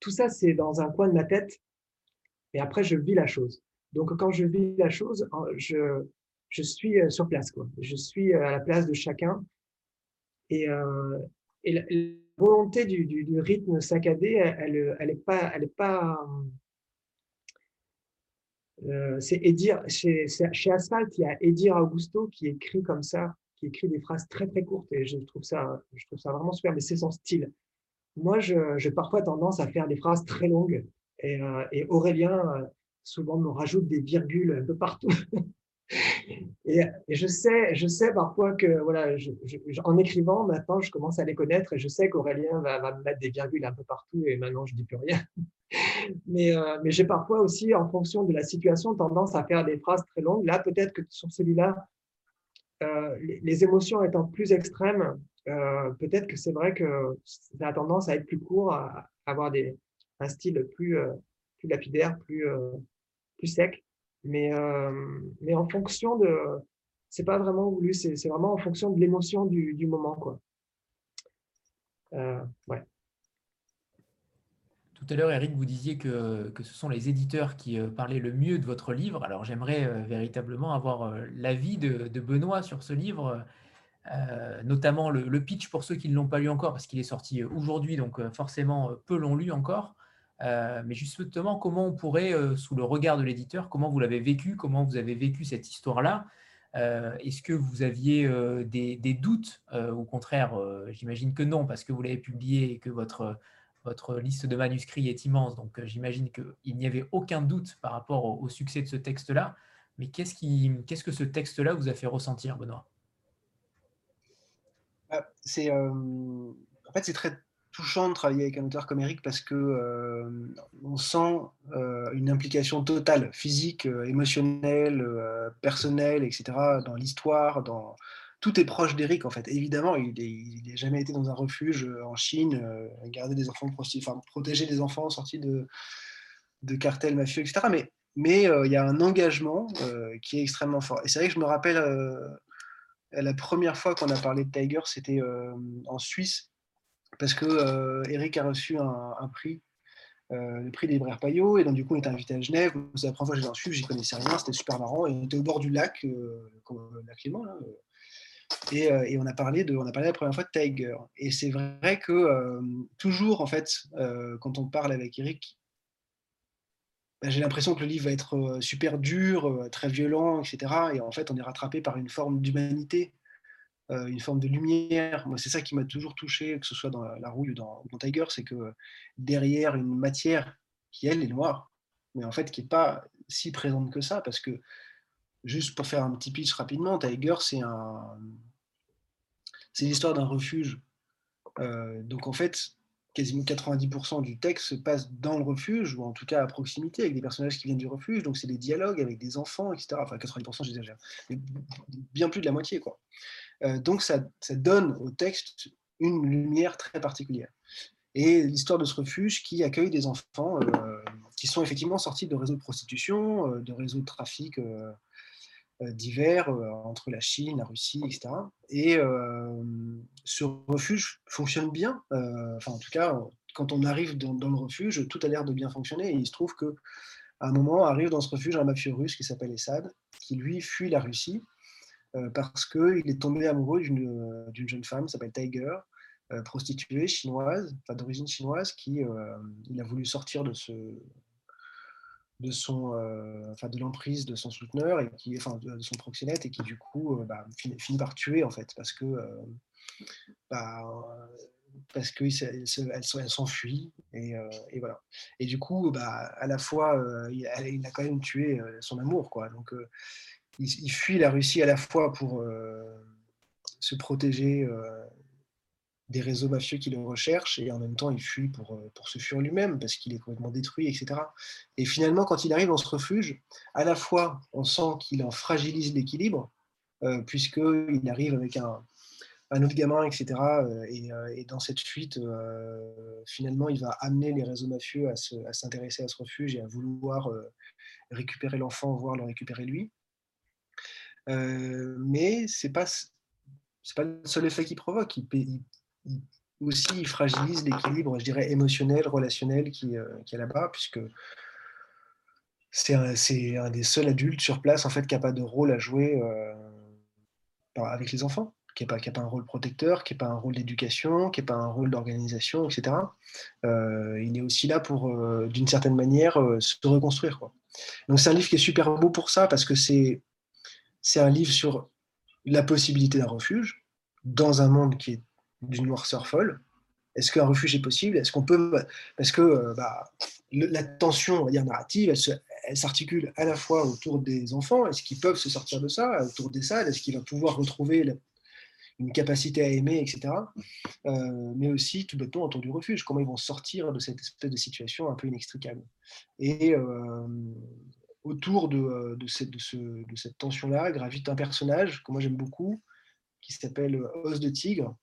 tout ça, c'est dans un coin de ma tête. Et après, je vis la chose. Donc, quand je vis la chose, euh, je, je suis sur place. Quoi. Je suis à la place de chacun. Et, et la, volonté du, du, rythme saccadé, elle, elle pas, elle est pas, euh, c'est Edir, chez, chez Asphalt, il y a Edir Augusto qui écrit comme ça, qui écrit des phrases très très courtes et je trouve ça, je trouve ça vraiment super, mais c'est son style. Moi, j'ai parfois tendance à faire des phrases très longues et, euh, et Aurélien euh, souvent me rajoute des virgules un peu partout. *laughs* et, je sais, je sais parfois que voilà, en écrivant maintenant, je commence à les connaître et je sais qu'Aurélien va, me mettre des virgules un peu partout et maintenant je dis plus rien. *laughs* mais, euh, mais j'ai parfois aussi, en fonction de la situation, tendance à faire des phrases très longues. Là, peut-être que sur celui-là, euh, les, émotions étant plus extrêmes, euh, peut-être que c'est vrai que ça a tendance à être plus court, à, avoir des, un style plus, plus lapidaire, plus, plus sec. Mais, mais en fonction de. C'est pas vraiment voulu, c'est vraiment en fonction de l'émotion du, moment. Quoi. ouais. Tout à l'heure, Eric, vous disiez que, que, ce sont les éditeurs qui parlaient le mieux de votre livre. Alors j'aimerais véritablement avoir l'avis de, Benoît sur ce livre. Euh, notamment le, pitch pour ceux qui ne l'ont pas lu encore, parce qu'il est sorti euh, aujourd'hui, donc euh, forcément peu l'ont lu encore. Mais justement, comment on pourrait, sous le regard de l'éditeur, comment vous l'avez vécu, comment vous avez vécu cette histoire-là? Est-ce que vous aviez des, doutes? Au contraire, j'imagine que non, parce que vous l'avez publié et que votre, votre liste de manuscrits est immense. Donc j'imagine qu'il n'y avait aucun doute par rapport au, succès de ce texte-là. Mais qu'est-ce qu'est-ce que ce texte-là vous a fait ressentir, Benoît? Bah, c'est euh, en fait c'est très touchant de travailler avec un auteur comme Eric parce que euh, on sent euh, une implication totale, physique, émotionnelle, personnelle, etc. dans l'histoire, dans tout est proche d'Eric en fait. Évidemment, il n'a jamais été dans un refuge en Chine, garder des enfants, enfin, protéger des enfants sortis de, de cartels mafieux, etc. Mais mais il y a un engagement qui est extrêmement fort. Et c'est vrai que je me rappelle la première fois qu'on a parlé de Tiger, c'était euh, en Suisse, parce que euh, Eric a reçu un, prix, euh, le prix des libraires Payot, et donc du coup on était invité à Genève. C'est la première fois que en Suisse, j'y connaissais rien, c'était super marrant, et on était au bord du lac, le lac Léman, là, et, et, on a parlé de, on a parlé la première fois de Tiger. Et c'est vrai que toujours en fait, quand on parle avec Eric, bah, j'ai l'impression que le livre va être euh, super dur, euh, très violent, etc. Et en fait, on est rattrapé par une forme d'humanité, euh, une forme de lumière. Moi, c'est ça qui m'a toujours touché, que ce soit dans La Rouille ou dans, Tiger, c'est que derrière une matière qui, elle, est noire, mais en fait qui n'est pas si présente que ça, parce que, juste pour faire un petit pitch rapidement, Tiger, c'est un... l'histoire d'un refuge. donc en fait, quasiment 90% du texte se passe dans le refuge, ou en tout cas à proximité, avec des personnages qui viennent du refuge, donc c'est des dialogues avec des enfants, etc. Enfin, 90%, j'exagère, bien plus de la moitié. Quoi. Euh, donc ça, ça, donne au texte une lumière très particulière. Et l'histoire de ce refuge qui accueille des enfants euh, qui sont effectivement sortis de réseaux de prostitution, euh, de réseaux de trafic divers euh, entre la Chine, la Russie, etc. Et euh, ce refuge fonctionne bien. enfin, en tout cas, quand on arrive dans, le refuge, tout a l'air de bien fonctionner. Et il se trouve que à un moment arrive dans ce refuge un mafieux russe qui s'appelle Essad, qui lui fuit la Russie parce qu'il est tombé amoureux d'une jeune femme qui s'appelle Tiger, prostituée chinoise, d'origine chinoise, qui il a voulu sortir de ce, de son, euh, enfin de l'emprise de son souteneur et qui, enfin de, son proxénète et qui du coup euh, bah, finit, par tuer en fait parce que euh, bah, parce que elle, s'enfuit et, voilà. Et du coup bah, à la fois il, a quand même tué son amour quoi. Donc il, fuit la Russie à la fois pour se protéger des réseaux mafieux qui le recherchent et en même temps il fuit pour, euh, pour se fuir lui-même parce qu'il est complètement détruit, etc. Et finalement, quand il arrive dans ce refuge, à la fois on sent qu'il en fragilise l'équilibre, euh, puisqu'il arrive avec un, un, autre gamin, etc. Euh, et, et, dans cette fuite, finalement, il va amener les réseaux mafieux à s'intéresser à, ce refuge et à vouloir récupérer l'enfant, voire le récupérer lui. mais c'est pas pas le seul effet qu'il provoque. Aussi il fragilise l'équilibre, je dirais, émotionnel, relationnel qui, euh, qui est là-bas, puisque c'est un, un, des seuls adultes sur place en fait, qui n'a pas de rôle à jouer euh, avec les enfants, qui n'a pas, pas, un rôle protecteur, qui n'a pas un rôle d'éducation, qui n'a pas un rôle d'organisation, etc. Euh, il est aussi là pour, d'une certaine manière, se reconstruire. Quoi. Donc c'est un livre qui est super beau pour ça, parce que c'est un livre sur la possibilité d'un refuge dans un monde qui est d'une noirceur folle. Est-ce qu'un refuge est possible? Est-ce qu'on peut Parce que euh, bah, la tension, narrative, elle s'articule à la fois autour des enfants. Est-ce qu'ils peuvent se sortir de ça? Autour des salles Est-ce qu'il va pouvoir retrouver une capacité à aimer, etc. Euh, mais aussi tout bêtement autour du refuge. Comment ils vont sortir de cette espèce de situation un peu inextricable? Et euh, autour de, cette, de, cette tension-là gravite un personnage que moi j'aime beaucoup, qui s'appelle Os de Tigre,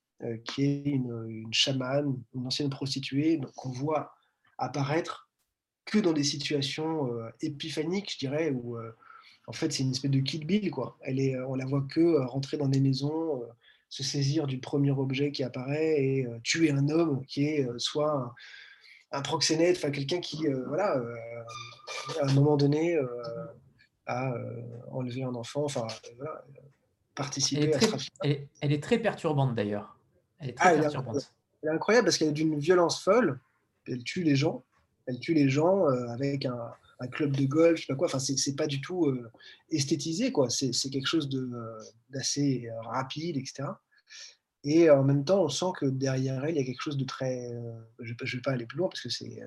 qui est une, chamane, une ancienne prostituée qu'on voit apparaître que dans des situations épiphaniques, je dirais, où en fait c'est une espèce de Kid Bill, quoi. Elle est, on la voit que rentrer dans des maisons, se saisir du premier objet qui apparaît et tuer un homme qui est soit un, proxénète, enfin quelqu'un qui, voilà, à un moment donné, a enlevé un enfant, enfin voilà, participer elle à très, elle, elle, est très perturbante d'ailleurs. Elle est très ah, perturbante. Elle est incroyable parce qu'elle est d'une violence folle. Elle tue les gens. Elle tue les gens euh, avec un, un, club de golf, je sais pas quoi. Enfin, c'est pas du tout euh, esthétisé, quoi. C'est quelque chose euh, d'assez rapide, etc. Et en même temps, on sent que derrière elle, il y a quelque chose de très. je ne vais pas aller plus loin parce que c'est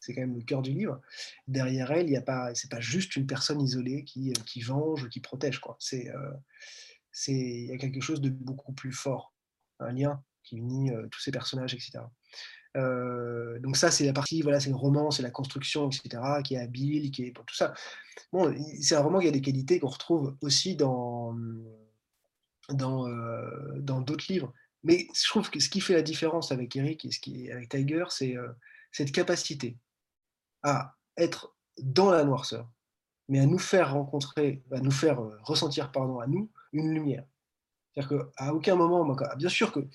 c'est quand même le cœur du livre. Derrière elle, il y a pas, c'est pas juste une personne isolée qui, qui venge, qui protège, quoi. C'est, c'est, il y a quelque chose de beaucoup plus fort, un lien qui unit tous ces personnages, etc. donc ça, c'est la partie, voilà, c'est le roman, c'est la construction, etc., qui est habile, qui est pour tout ça. Bon, c'est un roman qui a des qualités qu'on retrouve aussi dans dans dans d'autres livres. Mais je trouve que ce qui fait la différence avec Eric et avec Tiger, c'est cette capacité à être dans la noirceur, mais à nous faire rencontrer, à nous faire ressentir, pardon, à nous une lumière. C'est-à-dire qu'à aucun moment, bien sûr qu'il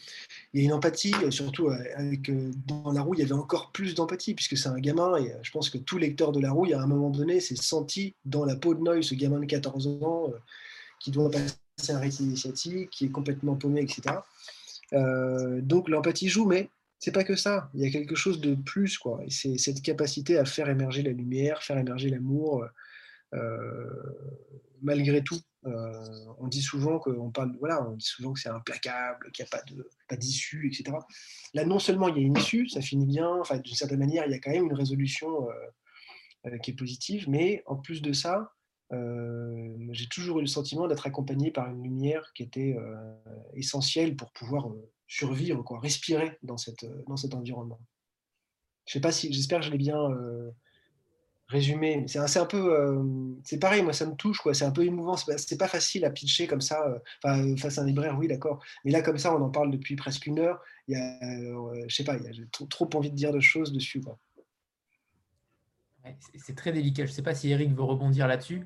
y a une empathie, surtout euh, avec, euh, dans La Roue, il y avait encore plus d'empathie, puisque c'est un gamin, et euh, je pense que tout lecteur de La Roue, à un moment donné, s'est senti dans la peau de Noy, ce gamin de 14 ans, qui doit passer un rite initiatique, qui est complètement paumé, etc. donc l'empathie joue, mais c'est pas que ça. Il y a quelque chose de plus, quoi. Et c'est cette capacité à faire émerger la lumière, faire émerger l'amour, malgré tout. Euh, on dit souvent qu'on parle, voilà, on dit souvent que c'est implacable, qu'il n'y a pas de pas d'issue, etc. Là, non seulement il y a une issue, ça finit bien, enfin d'une certaine manière, il y a quand même une résolution euh, euh, qui est positive, mais en plus de ça, j'ai toujours eu le sentiment d'être accompagné par une lumière qui était essentielle pour pouvoir survivre, quoi, respirer dans, cette, dans cet environnement. Je sais pas si, j'espère que je l'ai bien résumé. C'est un, un, peu, euh, c'est pareil, moi ça me touche, quoi. C'est un peu émouvant. C'est pas, pas, facile à pitcher comme ça, euh, euh, face à un libraire, oui, d'accord. Mais là, comme ça, on en parle depuis presque une heure. Il y a, je sais pas, j'ai trop, trop, envie de dire de choses dessus, quoi. c'est très délicat. Je sais pas si Eric veut rebondir là-dessus.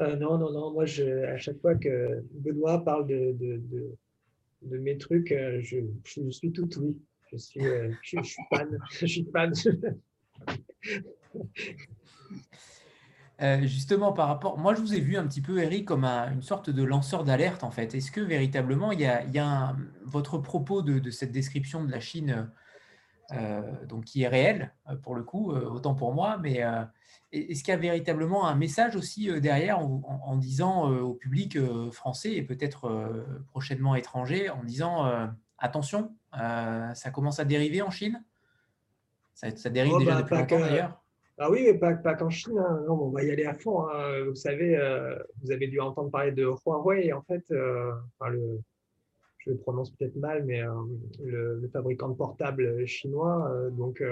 non, non, non. Moi, je, à chaque fois que Benoît parle de, de, de, de mes trucs, je, je, suis tout oui. Je suis, je, je suis fan. *laughs* Je suis fan. Euh, justement, par rapport, moi je vous ai vu un petit peu, Eric, comme une sorte de lanceur d'alerte en fait. Est-ce que véritablement il y a, votre propos de, cette description de la Chine, euh, donc qui est réel euh, pour le coup, autant pour moi, mais est-ce qu'il y a véritablement un message aussi derrière en, disant au public français et peut-être prochainement étranger, en disant attention, ça commence à dériver en Chine? Ça, dérive oh, déjà bah, depuis longtemps d'ailleurs. Ah oui, mais pas, pas qu'en Chine. Hein. Non, on va y aller à fond. Hein. Vous savez, euh, vous avez dû entendre parler de Huawei. En fait, euh, le, je le prononce peut-être mal, mais euh, le, fabricant de portables chinois. donc,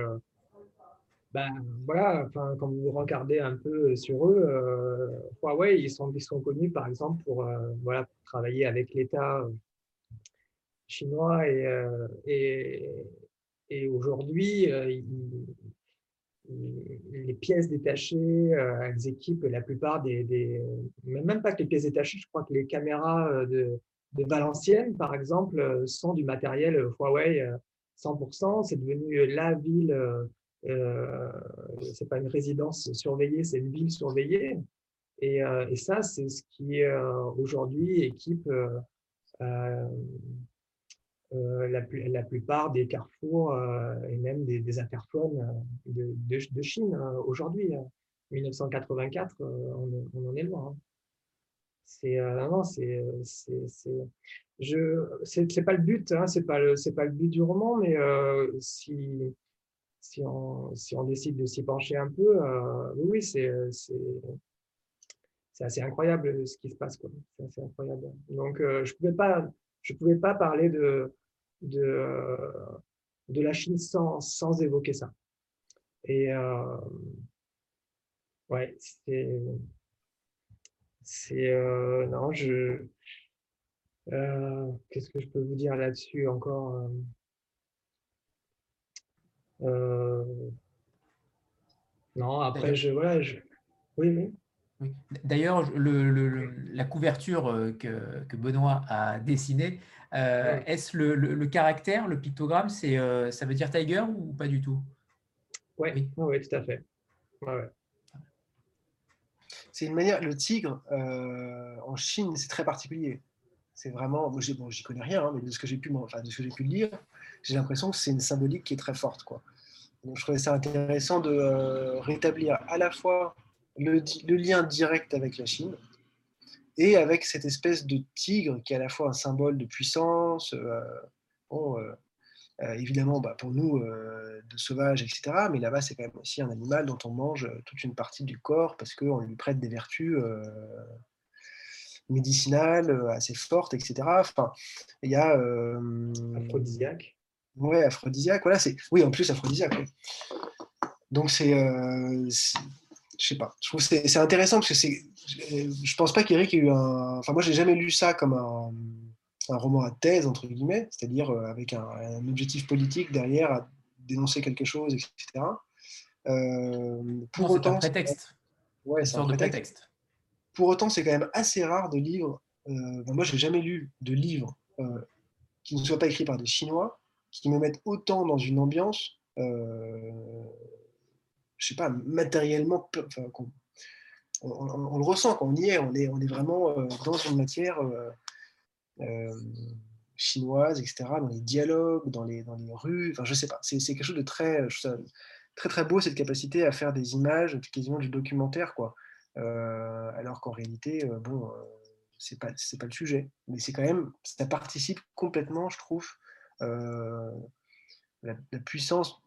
ben, voilà, enfin, quand vous regardez un peu sur eux, Huawei, ils sont, ils sont connus par exemple pour, voilà, travailler avec l'État chinois et, et, et aujourd'hui, euh, les pièces détachées, euh, elles équipent la plupart des, Même pas que les pièces détachées, je crois que les caméras euh, de, de Valenciennes, par exemple, sont du matériel Huawei 100%. C'est devenu la ville, euh, c'est pas une résidence surveillée, c'est une ville surveillée. Et, et ça, c'est ce qui aujourd'hui équipe la, la, plupart des carrefours euh, et même des, des interphones euh, de, Chine aujourd'hui. 1984, on, on, en est loin. Hein. C'est pas le but, hein, c'est pas pas le but du roman, mais si si on, si on décide de s'y pencher un peu, oui, c'est assez incroyable ce qui se passe. C'est incroyable. Donc, je ne pouvais, pouvais pas parler de, de, de la Chine sans, sans évoquer ça. Et euh, ouais, c'est. C'est. Euh, non, je. Euh, qu'est-ce que je peux vous dire là-dessus encore non, après, je, voilà, je... Oui, oui. D'ailleurs, la couverture euh, que, Benoît a dessinée, euh, est-ce le, caractère, le pictogramme, c'est, euh, ça veut dire tiger ou pas du tout? Oui, oui, tout à fait. C'est une manière, le tigre, en Chine, c'est très particulier. C'est vraiment, moi, bon, j'y connais rien, hein, mais de ce que j'ai pu, enfin, de ce que j'ai pu lire, j'ai l'impression que c'est une symbolique qui est très forte. Quoi. Donc, je trouvais ça intéressant de rétablir à la fois le, lien direct avec la Chine et avec cette espèce de tigre qui est à la fois un symbole de puissance, euh, bon, euh, euh, évidemment bah, pour nous de sauvage, etc. Mais là-bas, c'est quand même aussi un animal dont on mange toute une partie du corps parce qu'on lui prête des vertus médicinales assez fortes, etc. Enfin, il y a aphrodisiaque. Ouais, aphrodisiaque. Voilà, c'est oui, en plus aphrodisiaque. Donc c'est je sais pas. Je trouve que c'est intéressant parce que c'est. Je pense pas qu'Eric ait eu un. Enfin, moi, j'ai jamais lu ça comme un, un, roman à thèse, entre guillemets, c'est-à-dire euh, avec un, objectif politique derrière à dénoncer quelque chose, etc. Euh, pour autant. C'est un prétexte. Ouais, c'est un prétexte. Pour autant, c'est quand même assez rare de livres. Euh, moi, je n'ai jamais lu de livres euh, qui ne soient pas écrits par des Chinois, qui me mettent autant dans une ambiance je sais pas, matériellement, on, le ressent quand on y est, on est, on est vraiment euh, dans une matière euh, euh, chinoise, etc., dans les dialogues, dans les, dans les rues, enfin je sais pas, c'est quelque chose de très, très très beau cette capacité à faire des images, quasiment du documentaire, quoi. alors qu'en réalité, bon, c'est pas, pas le sujet, mais c'est quand même, ça participe complètement, je trouve, la, puissance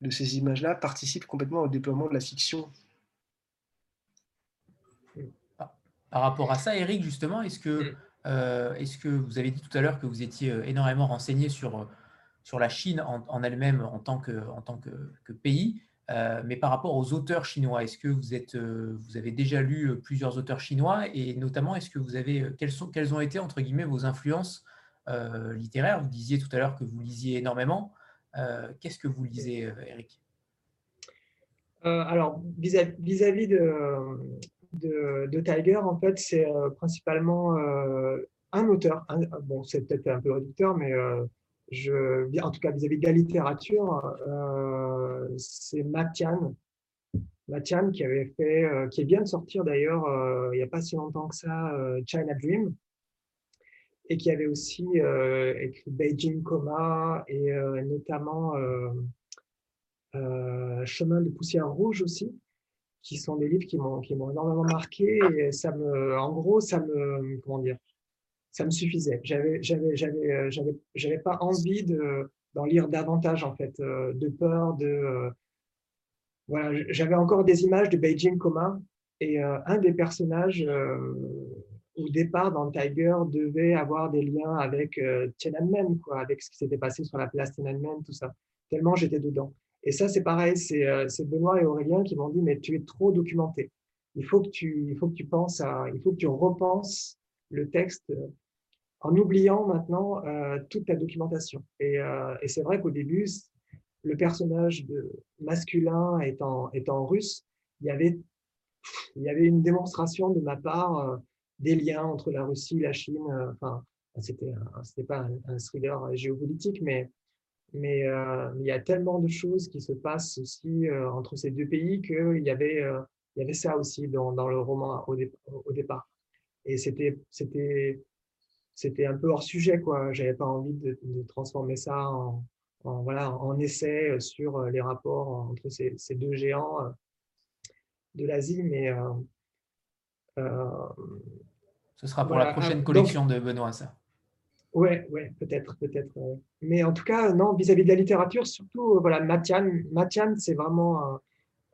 de ces images-là participent complètement au déploiement de la fiction. Par rapport à ça, Eric, justement, est-ce que, euh, est que vous avez dit tout à l'heure que vous étiez euh, énormément renseigné sur, sur la Chine en, elle-même en tant que, en tant que, pays, euh, mais par rapport aux auteurs chinois, est-ce que vous, êtes, vous avez déjà lu plusieurs auteurs chinois et notamment, est-ce que vous avez, quelles, sont, quelles ont été, entre guillemets, vos influences littéraires? Vous disiez tout à l'heure que vous lisiez énormément. Euh, qu'est-ce que vous lisez, euh, Eric? Euh, Alors, vis-à-vis de, de, Tiger, en fait, c'est principalement un auteur. bon, c'est peut-être un peu réducteur, mais je, en tout cas vis-à-vis de la littérature, c'est Matian. Matian qui avait fait, qui est bien de sortir d'ailleurs, il n'y a pas si longtemps que ça, China Dream, et qui avait aussi euh, écrit Beijing Coma et euh, notamment euh, Chemin de poussière rouge aussi, qui sont des livres qui m'ont énormément marqué et ça me en gros ça me comment dire ça me suffisait. J'avais j'avais pas envie de d'en lire davantage en fait de peur de voilà j'avais encore des images de Beijing Coma et un des personnages au départ, dans Tiger, devait avoir des liens avec euh, Tiananmen, quoi, avec ce qui s'était passé sur la place Tiananmen, tout ça. Tellement j'étais dedans. Et ça, c'est pareil, euh, c'est Benoît et Aurélien qui m'ont dit, mais tu es trop documenté. Il faut que tu, il faut que tu penses à, il faut que tu repenses le texte euh, en oubliant maintenant toute ta documentation. Et, c'est vrai qu'au début, le personnage masculin étant, étant russe, il y avait, il y avait une démonstration de ma part des liens entre la Russie, la Chine. Euh, enfin, c'était pas un, thriller géopolitique, mais mais euh, il y a tellement de choses qui se passent aussi euh, entre ces deux pays qu'il y avait il y avait ça aussi dans, dans le roman au, au départ. Et c'était c'était c'était un peu hors sujet quoi. J'avais pas envie de, transformer ça en, voilà en essai sur les rapports entre ces, ces deux géants de l'Asie, mais ce sera pour la prochaine collection de Benoît, ça. Ouais, ouais, peut-être, peut-être. Mais en tout cas, non, vis-à-vis de la littérature, surtout, euh, voilà, Matian, Matian c'est vraiment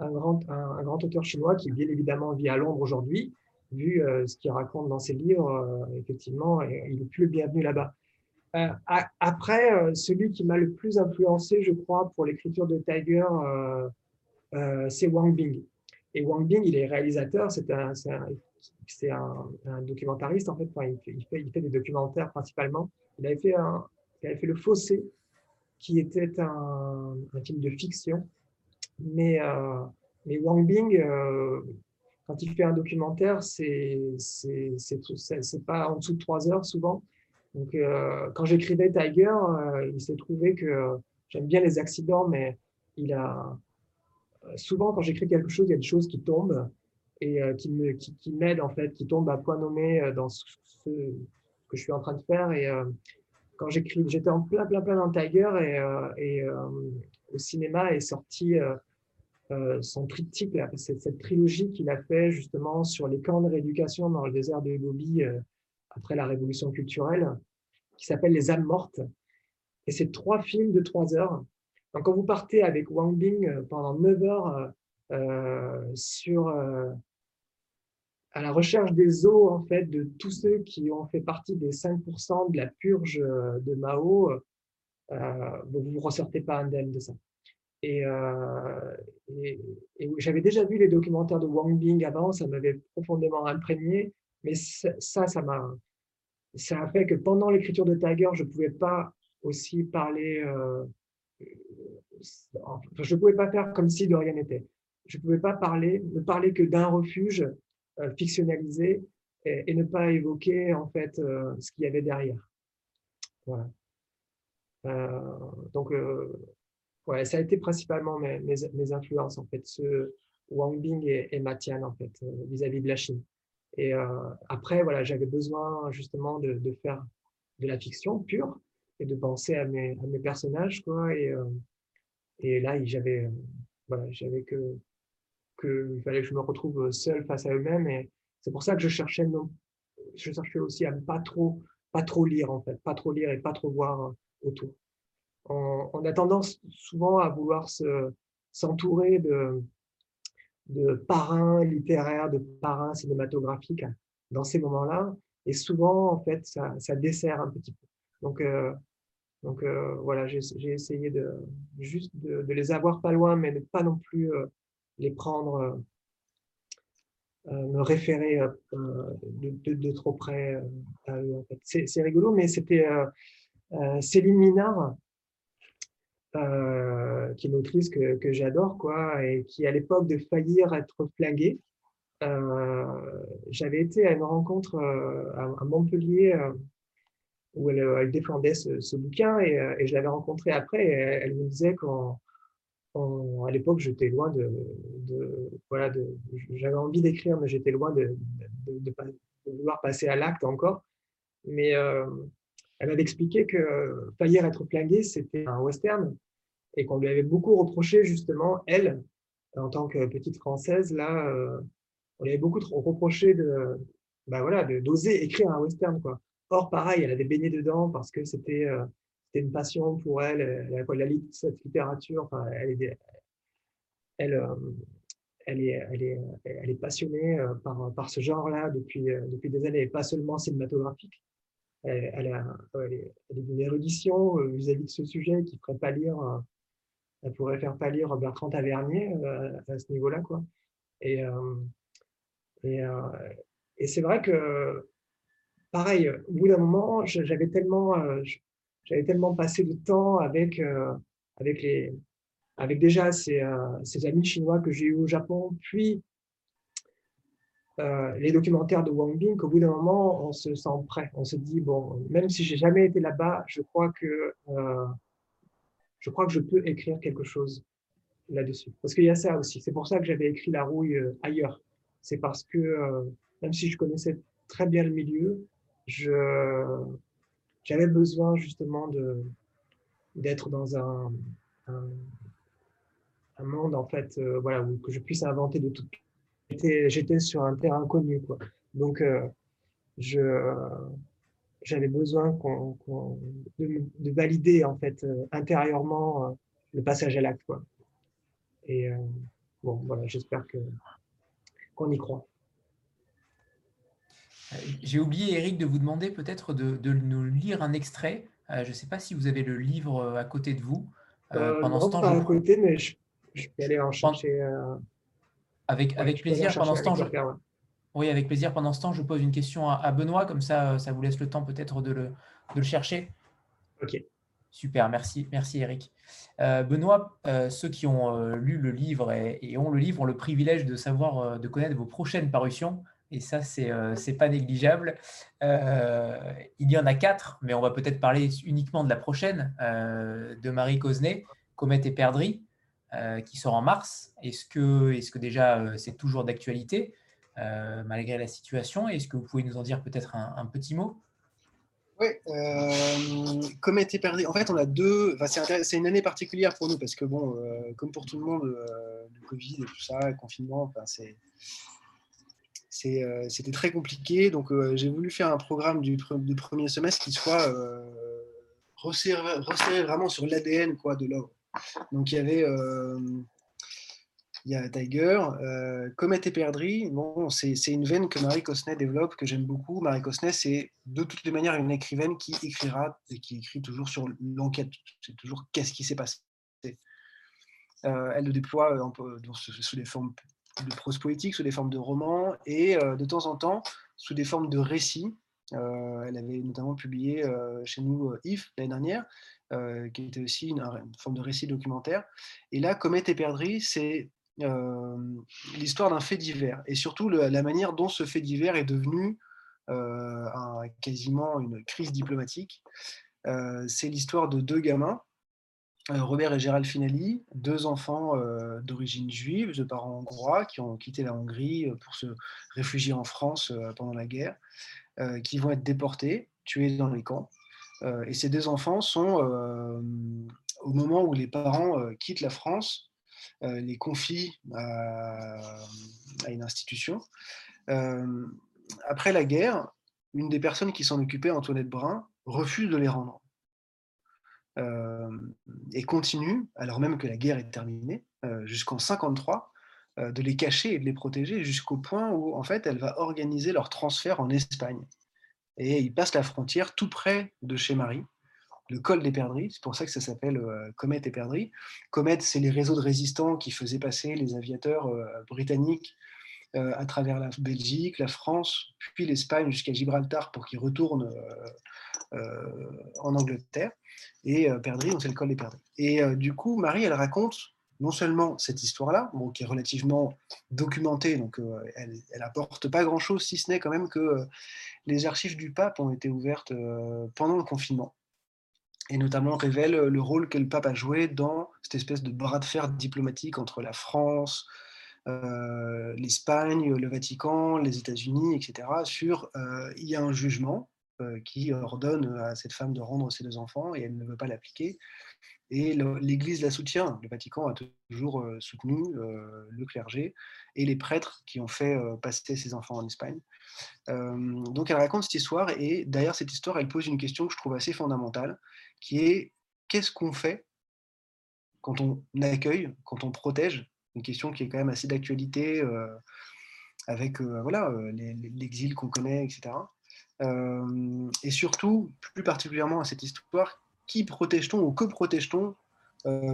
un, grand, un, grand auteur chinois qui, bien évidemment, vit à Londres aujourd'hui. Vu euh, ce qu'il raconte dans ses livres, euh, effectivement, il est plus le bienvenu là-bas. après, celui qui m'a le plus influencé, je crois, pour l'écriture de Tiger, c'est Wang Bing. Et Wang Bing, il est réalisateur, c'est un, c'est un, documentariste, en fait, il, fait, des documentaires principalement. Il avait fait, un, Le Fossé qui était un, film de fiction. Mais, mais Wang Bing, quand il fait un documentaire, c'est pas en dessous de trois heures souvent. Donc, euh, quand j'écrivais Tiger, euh, il s'est trouvé que j'aime bien les accidents, mais il a souvent quand j'écris quelque chose, il y a des choses qui tombent et euh, qui me qui, m'aident en fait, qui tombent à point nommé dans ce, que je suis en train de faire. Et quand j'écris, j'étais en plein plein plein dans Tiger et, et au cinéma est sorti euh, son triptyque, cette, trilogie qu'il a fait justement sur les camps de rééducation dans le désert de Gobi euh, après la révolution culturelle, qui s'appelle Les âmes mortes. Et c'est trois films de trois heures. Donc quand vous partez avec Wang Bing euh, pendant neuf heures sur à la recherche des os en fait de tous ceux qui ont fait partie des 5% de la purge de Mao, vous ne ressortez pas indemne de ça. Euh, et, j'avais déjà vu les documentaires de Wang Bing avant, ça m'avait profondément imprégné, mais ça, ça m'a, ça a fait que pendant l'écriture de Tiger, je ne pouvais pas aussi parler, euh, je ne pouvais pas faire comme si de rien n'était. Je ne pouvais pas parler, ne parler que d'un refuge euh, fictionnalisé et, ne pas évoquer en fait ce qu'il y avait derrière. Voilà. donc, Ouais, ça a été principalement mes, mes, influences, en fait, ce Wang Bing et, et Matian, en fait, euh, vis-à-vis de la Chine. Et euh, après, voilà, j'avais besoin justement de, de, faire de la fiction pure et de penser à mes, à mes personnages, quoi. Et, euh, et là, j'avais, voilà, j'avais que, que, il fallait que je me retrouve seul face à eux-mêmes. Et c'est pour ça que je cherchais, je cherchais aussi à ne pas trop, pas trop lire, en fait, pas trop lire et pas trop voir autour on, a tendance souvent à vouloir s'entourer de, de parrains littéraires, de parrains cinématographiques dans ces moments-là. Et souvent, en fait, ça, ça, dessert un petit peu. Donc, euh, donc euh, voilà, j'ai essayé de juste de, les avoir pas loin, mais de pas non plus euh, les prendre, me référer de, trop près à eux. C'est rigolo, mais c'était Céline Minard euh, qui est une autrice que, j'adore, quoi, et qui à l'époque de faillir être flinguée, euh, j'avais été à une rencontre euh, à, Montpellier où elle, elle, défendait ce, bouquin et, je l'avais rencontrée après et elle, me disait qu'à l'époque j'étais loin de, voilà j'avais envie d'écrire mais j'étais loin de, vouloir passer à l'acte encore mais elle m'avait expliqué que faillir être flingué c'était un western et qu'on lui avait beaucoup reproché justement, elle, en tant que petite française, là, euh, on lui avait beaucoup reproché de, bah voilà, d'oser écrire un western, quoi. Or, pareil, elle avait baigné dedans parce que c'était euh, une passion pour elle, elle, elle cette littérature, euh, elle est, elle est, elle est passionnée euh, par, par ce genre-là depuis, euh, depuis des années, et pas seulement cinématographique. Elle, a, elle, est, elle est d'une érudition vis-à-vis de ce sujet qui ferait pas lire elle pourrait faire pâlir Bertrand Tavernier à ce niveau-là. quoi. Et, et c'est vrai que, pareil, au bout d'un moment, j'avais tellement, j'avais tellement passé de temps avec, avec, les, avec déjà ces, ces amis chinois que j'ai eu au Japon, puis les documentaires de Wang Bing, qu'au bout d'un moment, on se sent prêt. On se dit, bon, même si j'ai jamais été là-bas, je crois que je crois que je peux écrire quelque chose là-dessus. Parce qu'il y a ça aussi. C'est pour ça que j'avais écrit La Rouille euh, ailleurs. C'est parce que, euh, même si je connaissais très bien le milieu, j'avais besoin justement de, d'être dans un, un, monde, en fait, euh, voilà, où, que je puisse inventer de tout. J'étais, sur un terrain connu, quoi. Donc, je, j'avais besoin de, valider en fait euh, intérieurement euh, le passage à l'acte quoi. Et euh, bon voilà, j'espère qu'on y croit. J'ai oublié Eric de vous demander peut-être de, de, nous lire un extrait. je ne sais pas si vous avez le livre à côté de vous. pendant ce temps, pas je... à côté, mais je, je, vais aller en chercher. Avec, avec plaisir. Pendant ce temps, je, oui, avec plaisir. Pendant ce temps, je pose une question à, Benoît, comme ça, ça vous laisse le temps peut-être de le, chercher. Ok. Super, merci, merci Eric. Benoît, ceux qui ont lu le livre et, ont le livre ont le privilège de savoir, de connaître vos prochaines parutions. Et ça, c'est n'est pas négligeable. il y en a quatre, mais on va peut-être parler uniquement de la prochaine, de Marie Cosnay, Comète et Perdrix, qui sort en mars. Est-ce que, est que déjà c'est toujours d'actualité malgré la situation? Est-ce que vous pouvez nous en dire peut-être un, petit mot? Oui, euh, Comète et Perdrix. En fait, on a deux. c'est une année particulière pour nous parce que, bon, euh, comme pour tout le monde, euh, le Covid et tout ça, le confinement, c'est, c'était très compliqué. Donc, j'ai voulu faire un programme du, premier semestre qui soit resserré, resserré, vraiment sur l'ADN de l'œuvre. Donc, il y avait il y a Tiger, euh, Comet et Perdrix. Bon, c'est une veine que Marie Cosnet développe, que j'aime beaucoup. Marie Cosnet, c'est de toutes les manières une écrivaine qui écrira et qui écrit toujours sur l'enquête. C'est toujours qu'est-ce qui s'est passé. Euh, elle le déploie euh, sous des formes de prose poétique, sous des formes de romans et de temps en temps sous des formes de récits. elle avait notamment publié chez nous Yves l'année dernière, qui était aussi une, forme de récit documentaire. Et là, Comet et Perdrix, c'est l'histoire d'un fait divers et surtout la manière dont ce fait divers est devenu quasiment une crise diplomatique. c'est l'histoire de deux gamins, Robert et Gérald Finelli, deux enfants d'origine juive, de parents hongrois, qui ont quitté la Hongrie pour se réfugier en France pendant la guerre, qui vont être déportés, tués dans les camps. et ces deux enfants sont, au moment où les parents quittent la France, euh, les confie à, une institution. Euh, après la guerre, une des personnes qui s'en occupait, Antoinette Brun, refuse de les rendre. Euh, et continue, alors même que la guerre est terminée, jusqu'en 53, de les cacher et de les protéger jusqu'au point où en fait elle va organiser leur transfert en Espagne. Et ils passent la frontière tout près de chez Marie, le col des perdrix, c'est pour ça que ça s'appelle euh, Comète et perdrix. Comète, c'est les réseaux de résistants qui faisaient passer les aviateurs euh, britanniques euh, à travers la Belgique, la France, puis l'Espagne jusqu'à Gibraltar pour qu'ils retournent en Angleterre. Et perdrix, c'est le col des perdrix. Et du coup, Marie, elle raconte non seulement cette histoire-là, qui est relativement documentée, donc elle, elle apporte pas grand-chose, si ce n'est quand même que les archives du pape ont été ouvertes pendant le confinement et notamment révèle le rôle que le pape a joué dans cette espèce de bras de fer diplomatique entre la France, euh, l'Espagne, le Vatican, les États-Unis, etc. Sur euh, il y a un jugement euh, qui ordonne à cette femme de rendre ses deux enfants et elle ne veut pas l'appliquer. Et l'Église la soutient. Le Vatican a toujours soutenu le clergé et les prêtres qui ont fait passer ses enfants en Espagne. donc elle raconte cette histoire et derrière cette histoire, elle pose une question que je trouve assez fondamentale qui est qu'est-ce qu'on fait quand on accueille, quand on protège Une question qui est quand même assez d'actualité euh, avec euh, voilà euh, l'exil qu'on connaît, etc. et surtout, plus particulièrement à cette histoire, qui protège-t-on ou que protège-t-on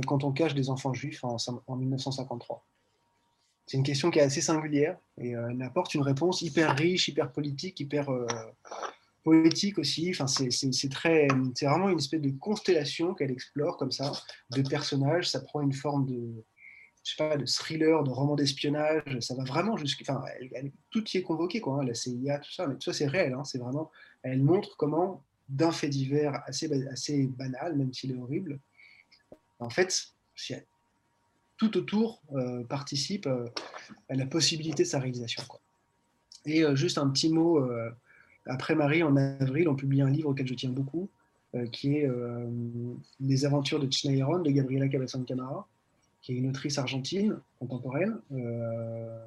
quand on cache des enfants juifs en, en 1953 C'est une question qui est assez singulière et elle apporte une réponse hyper riche, hyper politique, hyper poétique aussi. Enfin, c'est c'est vraiment une espèce de constellation qu'elle explore comme ça, de personnages. Ça prend une forme de, je sais pas, de thriller, de roman d'espionnage. Ça va vraiment jusqu'à, tout y est convoqué, quoi. Hein, la CIA, tout ça, mais tout ça c'est réel. Hein, c'est vraiment, elle montre comment d'un fait divers assez assez banal, même s'il est horrible, en fait, tout autour euh, participe euh, à la possibilité de sa réalisation. Et euh, juste un petit mot après Marie, en avril, on publie un livre auquel je tiens beaucoup, qui est Les aventures de Chinairon de Gabriela Cabezón Camara, qui est une autrice argentine contemporaine, euh,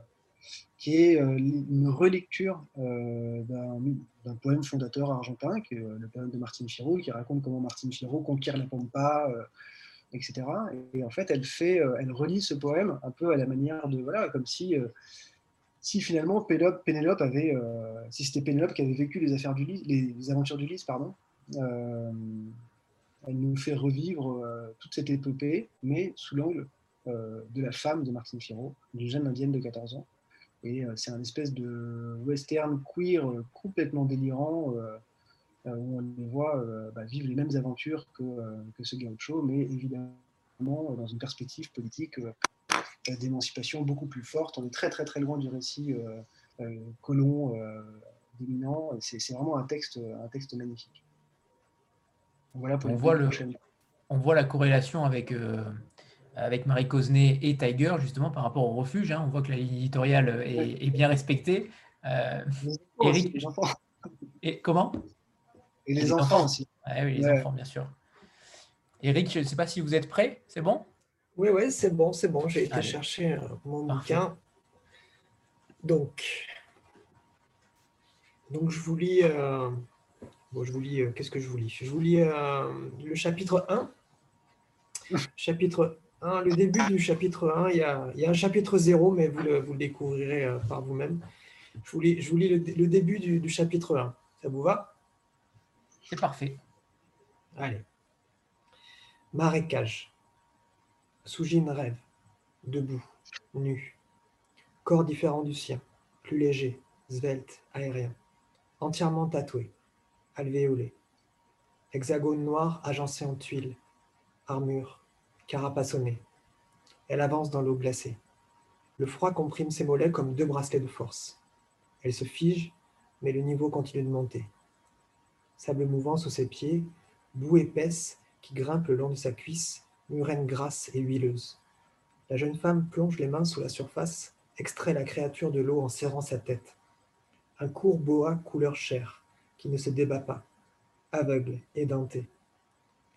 qui est une relecture d'un poème fondateur argentin, qui est le poème de Martine Fierro, qui raconte comment Martine Fierro conquiert la Pampa, etc. Et, en fait, elle, fait, elle ce poème un peu à la manière de, voilà, comme si si finalement Pénélope, avait, euh, si c'était Pénélope qui avait vécu les affaires du les, aventures d'Ulysse, pardon, euh, elle nous fait revivre euh, toute cette épopée, mais sous l'angle de la femme de Martine Firo, d'une jeune indienne de 14 ans. Et c'est un espèce de western queer complètement délirant, où on les voit bah, vivre les mêmes aventures que, que ce gaucho, mais évidemment dans une perspective politique d'émancipation beaucoup plus forte. On est très très très loin du récit colon dominant. C'est vraiment un texte, un texte magnifique. Voilà pour on, voit le, on voit la corrélation avec, avec Marie Cosnay et Tiger, justement, par rapport au refuge. Hein. On voit que la ligne éditoriale est, bien respectée. Euh, Eric, les enfants. Et comment? Et les, enfants, aussi. oui, les enfants, bien sûr. Eric, je ne sais pas si vous êtes prêt, c'est bon? Oui, oui, c'est bon, c'est bon. J'ai été chercher euh, mon bouquin. Donc, donc, je vous lis. Euh, bon, je vous lis. Qu'est-ce que je vous lis? Je vous lis le chapitre 1. *laughs* chapitre Hein, le début du chapitre 1, il y a, un chapitre 0, mais vous le, découvrirez euh, par vous-même. Je vous lis, je vous lis le, début du, chapitre 1. Ça vous va? C'est parfait. Allez. Marécage. Soujine rêve, debout, nu. Corps différent du sien, plus léger, svelte, aérien. Entièrement tatoué, alvéolé. Hexagone noir agencé en tuiles. Armure, carapassonnée. Elle avance dans l'eau glacée. Le froid comprime ses mollets comme deux bracelets de force. Elle se fige, mais le niveau continue de monter. Sable mouvant sous ses pieds, boue épaisse qui grimpe le long de sa cuisse, murène grasse et huileuse. La jeune femme plonge les mains sous la surface, extrait la créature de l'eau en serrant sa tête. Un court boa couleur chair, qui ne se débat pas, aveugle, édenté.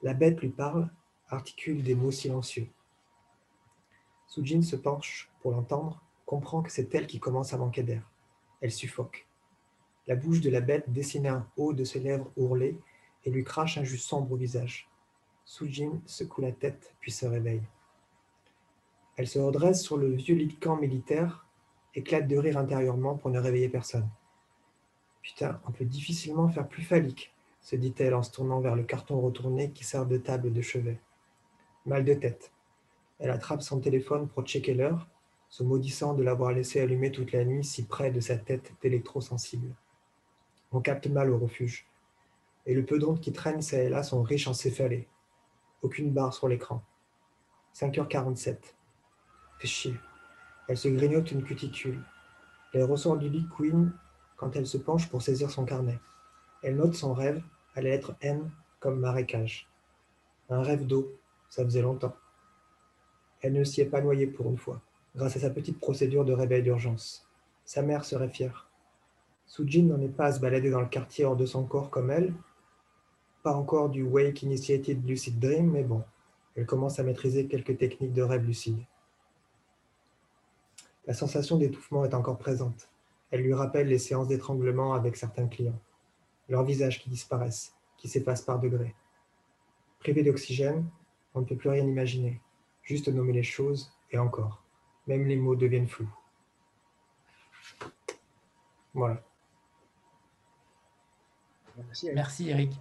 La bête lui parle, articule des mots silencieux. Sujin se penche pour l'entendre, comprend que c'est elle qui commence à manquer d'air. Elle suffoque. La bouche de la bête dessine un haut de ses lèvres ourlées et lui crache un jus sombre au visage. Sujin secoue la tête puis se réveille. Elle se redresse sur le vieux lit de camp militaire, éclate de rire intérieurement pour ne réveiller personne. Putain, on peut difficilement faire plus phallique, se dit-elle en se tournant vers le carton retourné qui sert de table de chevet. Mal de tête. Elle attrape son téléphone pour checker l'heure, se maudissant de l'avoir laissé allumer toute la nuit si près de sa tête d'électrosensible. On capte mal au refuge, et le peu d'ondes qui traînent ça et là sont riches en céphalées. Aucune barre sur l'écran. 5h47. Fait chier. Elle se grignote une cuticule. Elle ressort du lit Queen quand elle se penche pour saisir son carnet. Elle note son rêve à la lettre N comme marécage. Un rêve d'eau, ça faisait longtemps. Elle ne s'y est pas noyée pour une fois, grâce à sa petite procédure de réveil d'urgence. Sa mère serait fière. Sujin n'en est pas à se balader dans le quartier hors de son corps comme elle. Pas encore du Wake Initiated Lucid Dream, mais bon, elle commence à maîtriser quelques techniques de rêve lucide. La sensation d'étouffement est encore présente. Elle lui rappelle les séances d'étranglement avec certains clients. Leurs visages qui disparaissent, qui s'effacent par degrés. Privé d'oxygène, on ne peut plus rien imaginer, juste nommer les choses, et encore. Même les mots deviennent flous. Voilà. Merci Eric.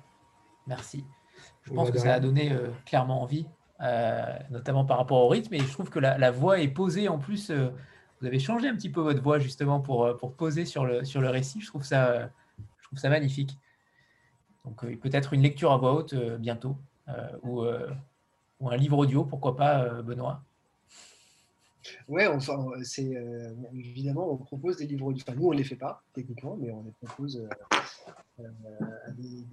Merci. Je pense que ça a donné euh, clairement envie, euh, notamment par rapport au rythme. Et je trouve que la, voix est posée en plus. Euh, vous avez changé un petit peu votre voix justement pour, pour poser sur le, sur le récit. Je trouve ça, je trouve ça magnifique. Donc peut-être une lecture à voix haute bientôt ou ou un livre audio, pourquoi pas, euh, Benoît? Ouais, enfin, c'est euh, évidemment, on propose des livres audio. Enfin, nous, on ne les fait pas techniquement, mais on les propose euh, à des,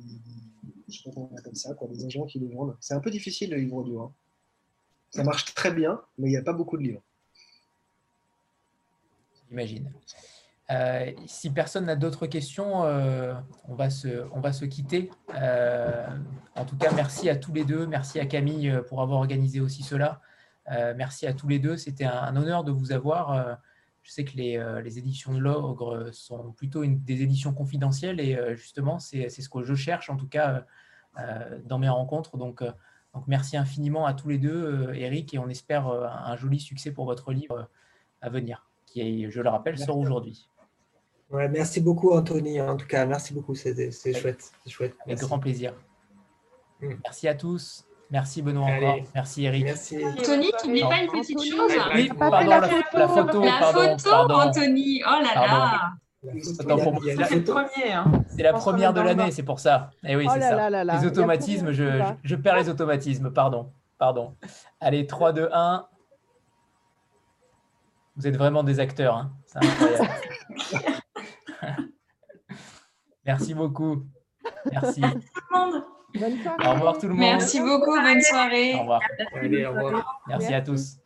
je sais pas comment on appelle ça, quoi, des agents qui les vendent. C'est un peu difficile le livre audio. Hein. Ça marche très bien, mais il n'y a pas beaucoup de livres. J'imagine. Euh, si personne n'a d'autres questions, euh, on, va se, on va se quitter. Euh, en tout cas, merci à tous les deux. Merci à Camille pour avoir organisé aussi cela. merci à tous les deux. C'était un, honneur de vous avoir. je sais que les, les éditions de l'Ogre sont plutôt une, des éditions confidentielles et justement, c'est ce que je cherche en tout cas dans mes rencontres. Donc, donc, merci infiniment à tous les deux, Eric, et on espère un, joli succès pour votre livre à venir, qui, je le rappelle, sort aujourd'hui merci beaucoup, Anthony. En tout cas, merci beaucoup. C'est chouette. chouette. Avec grand plaisir. Mm. Merci à tous. Merci Benoît encore. Merci Eric. Merci. Anthony, tu n'oublies pas une petite chose Oui, pardon, la, photo. La photo, Anthony. Oh là là. C'est la première de l'année, c'est pour ça. Et eh oui, oh c'est ça. les automatismes, je, je, perds les automatismes, pardon. Pardon. Allez, 3, 2, 1. Vous êtes vraiment des acteurs. Hein. C'est incroyable. *laughs* Merci beaucoup. Merci. Bonne soirée. Au revoir tout le monde. Merci beaucoup. Bonne soirée. Au revoir. Allez, au revoir. Merci à tous.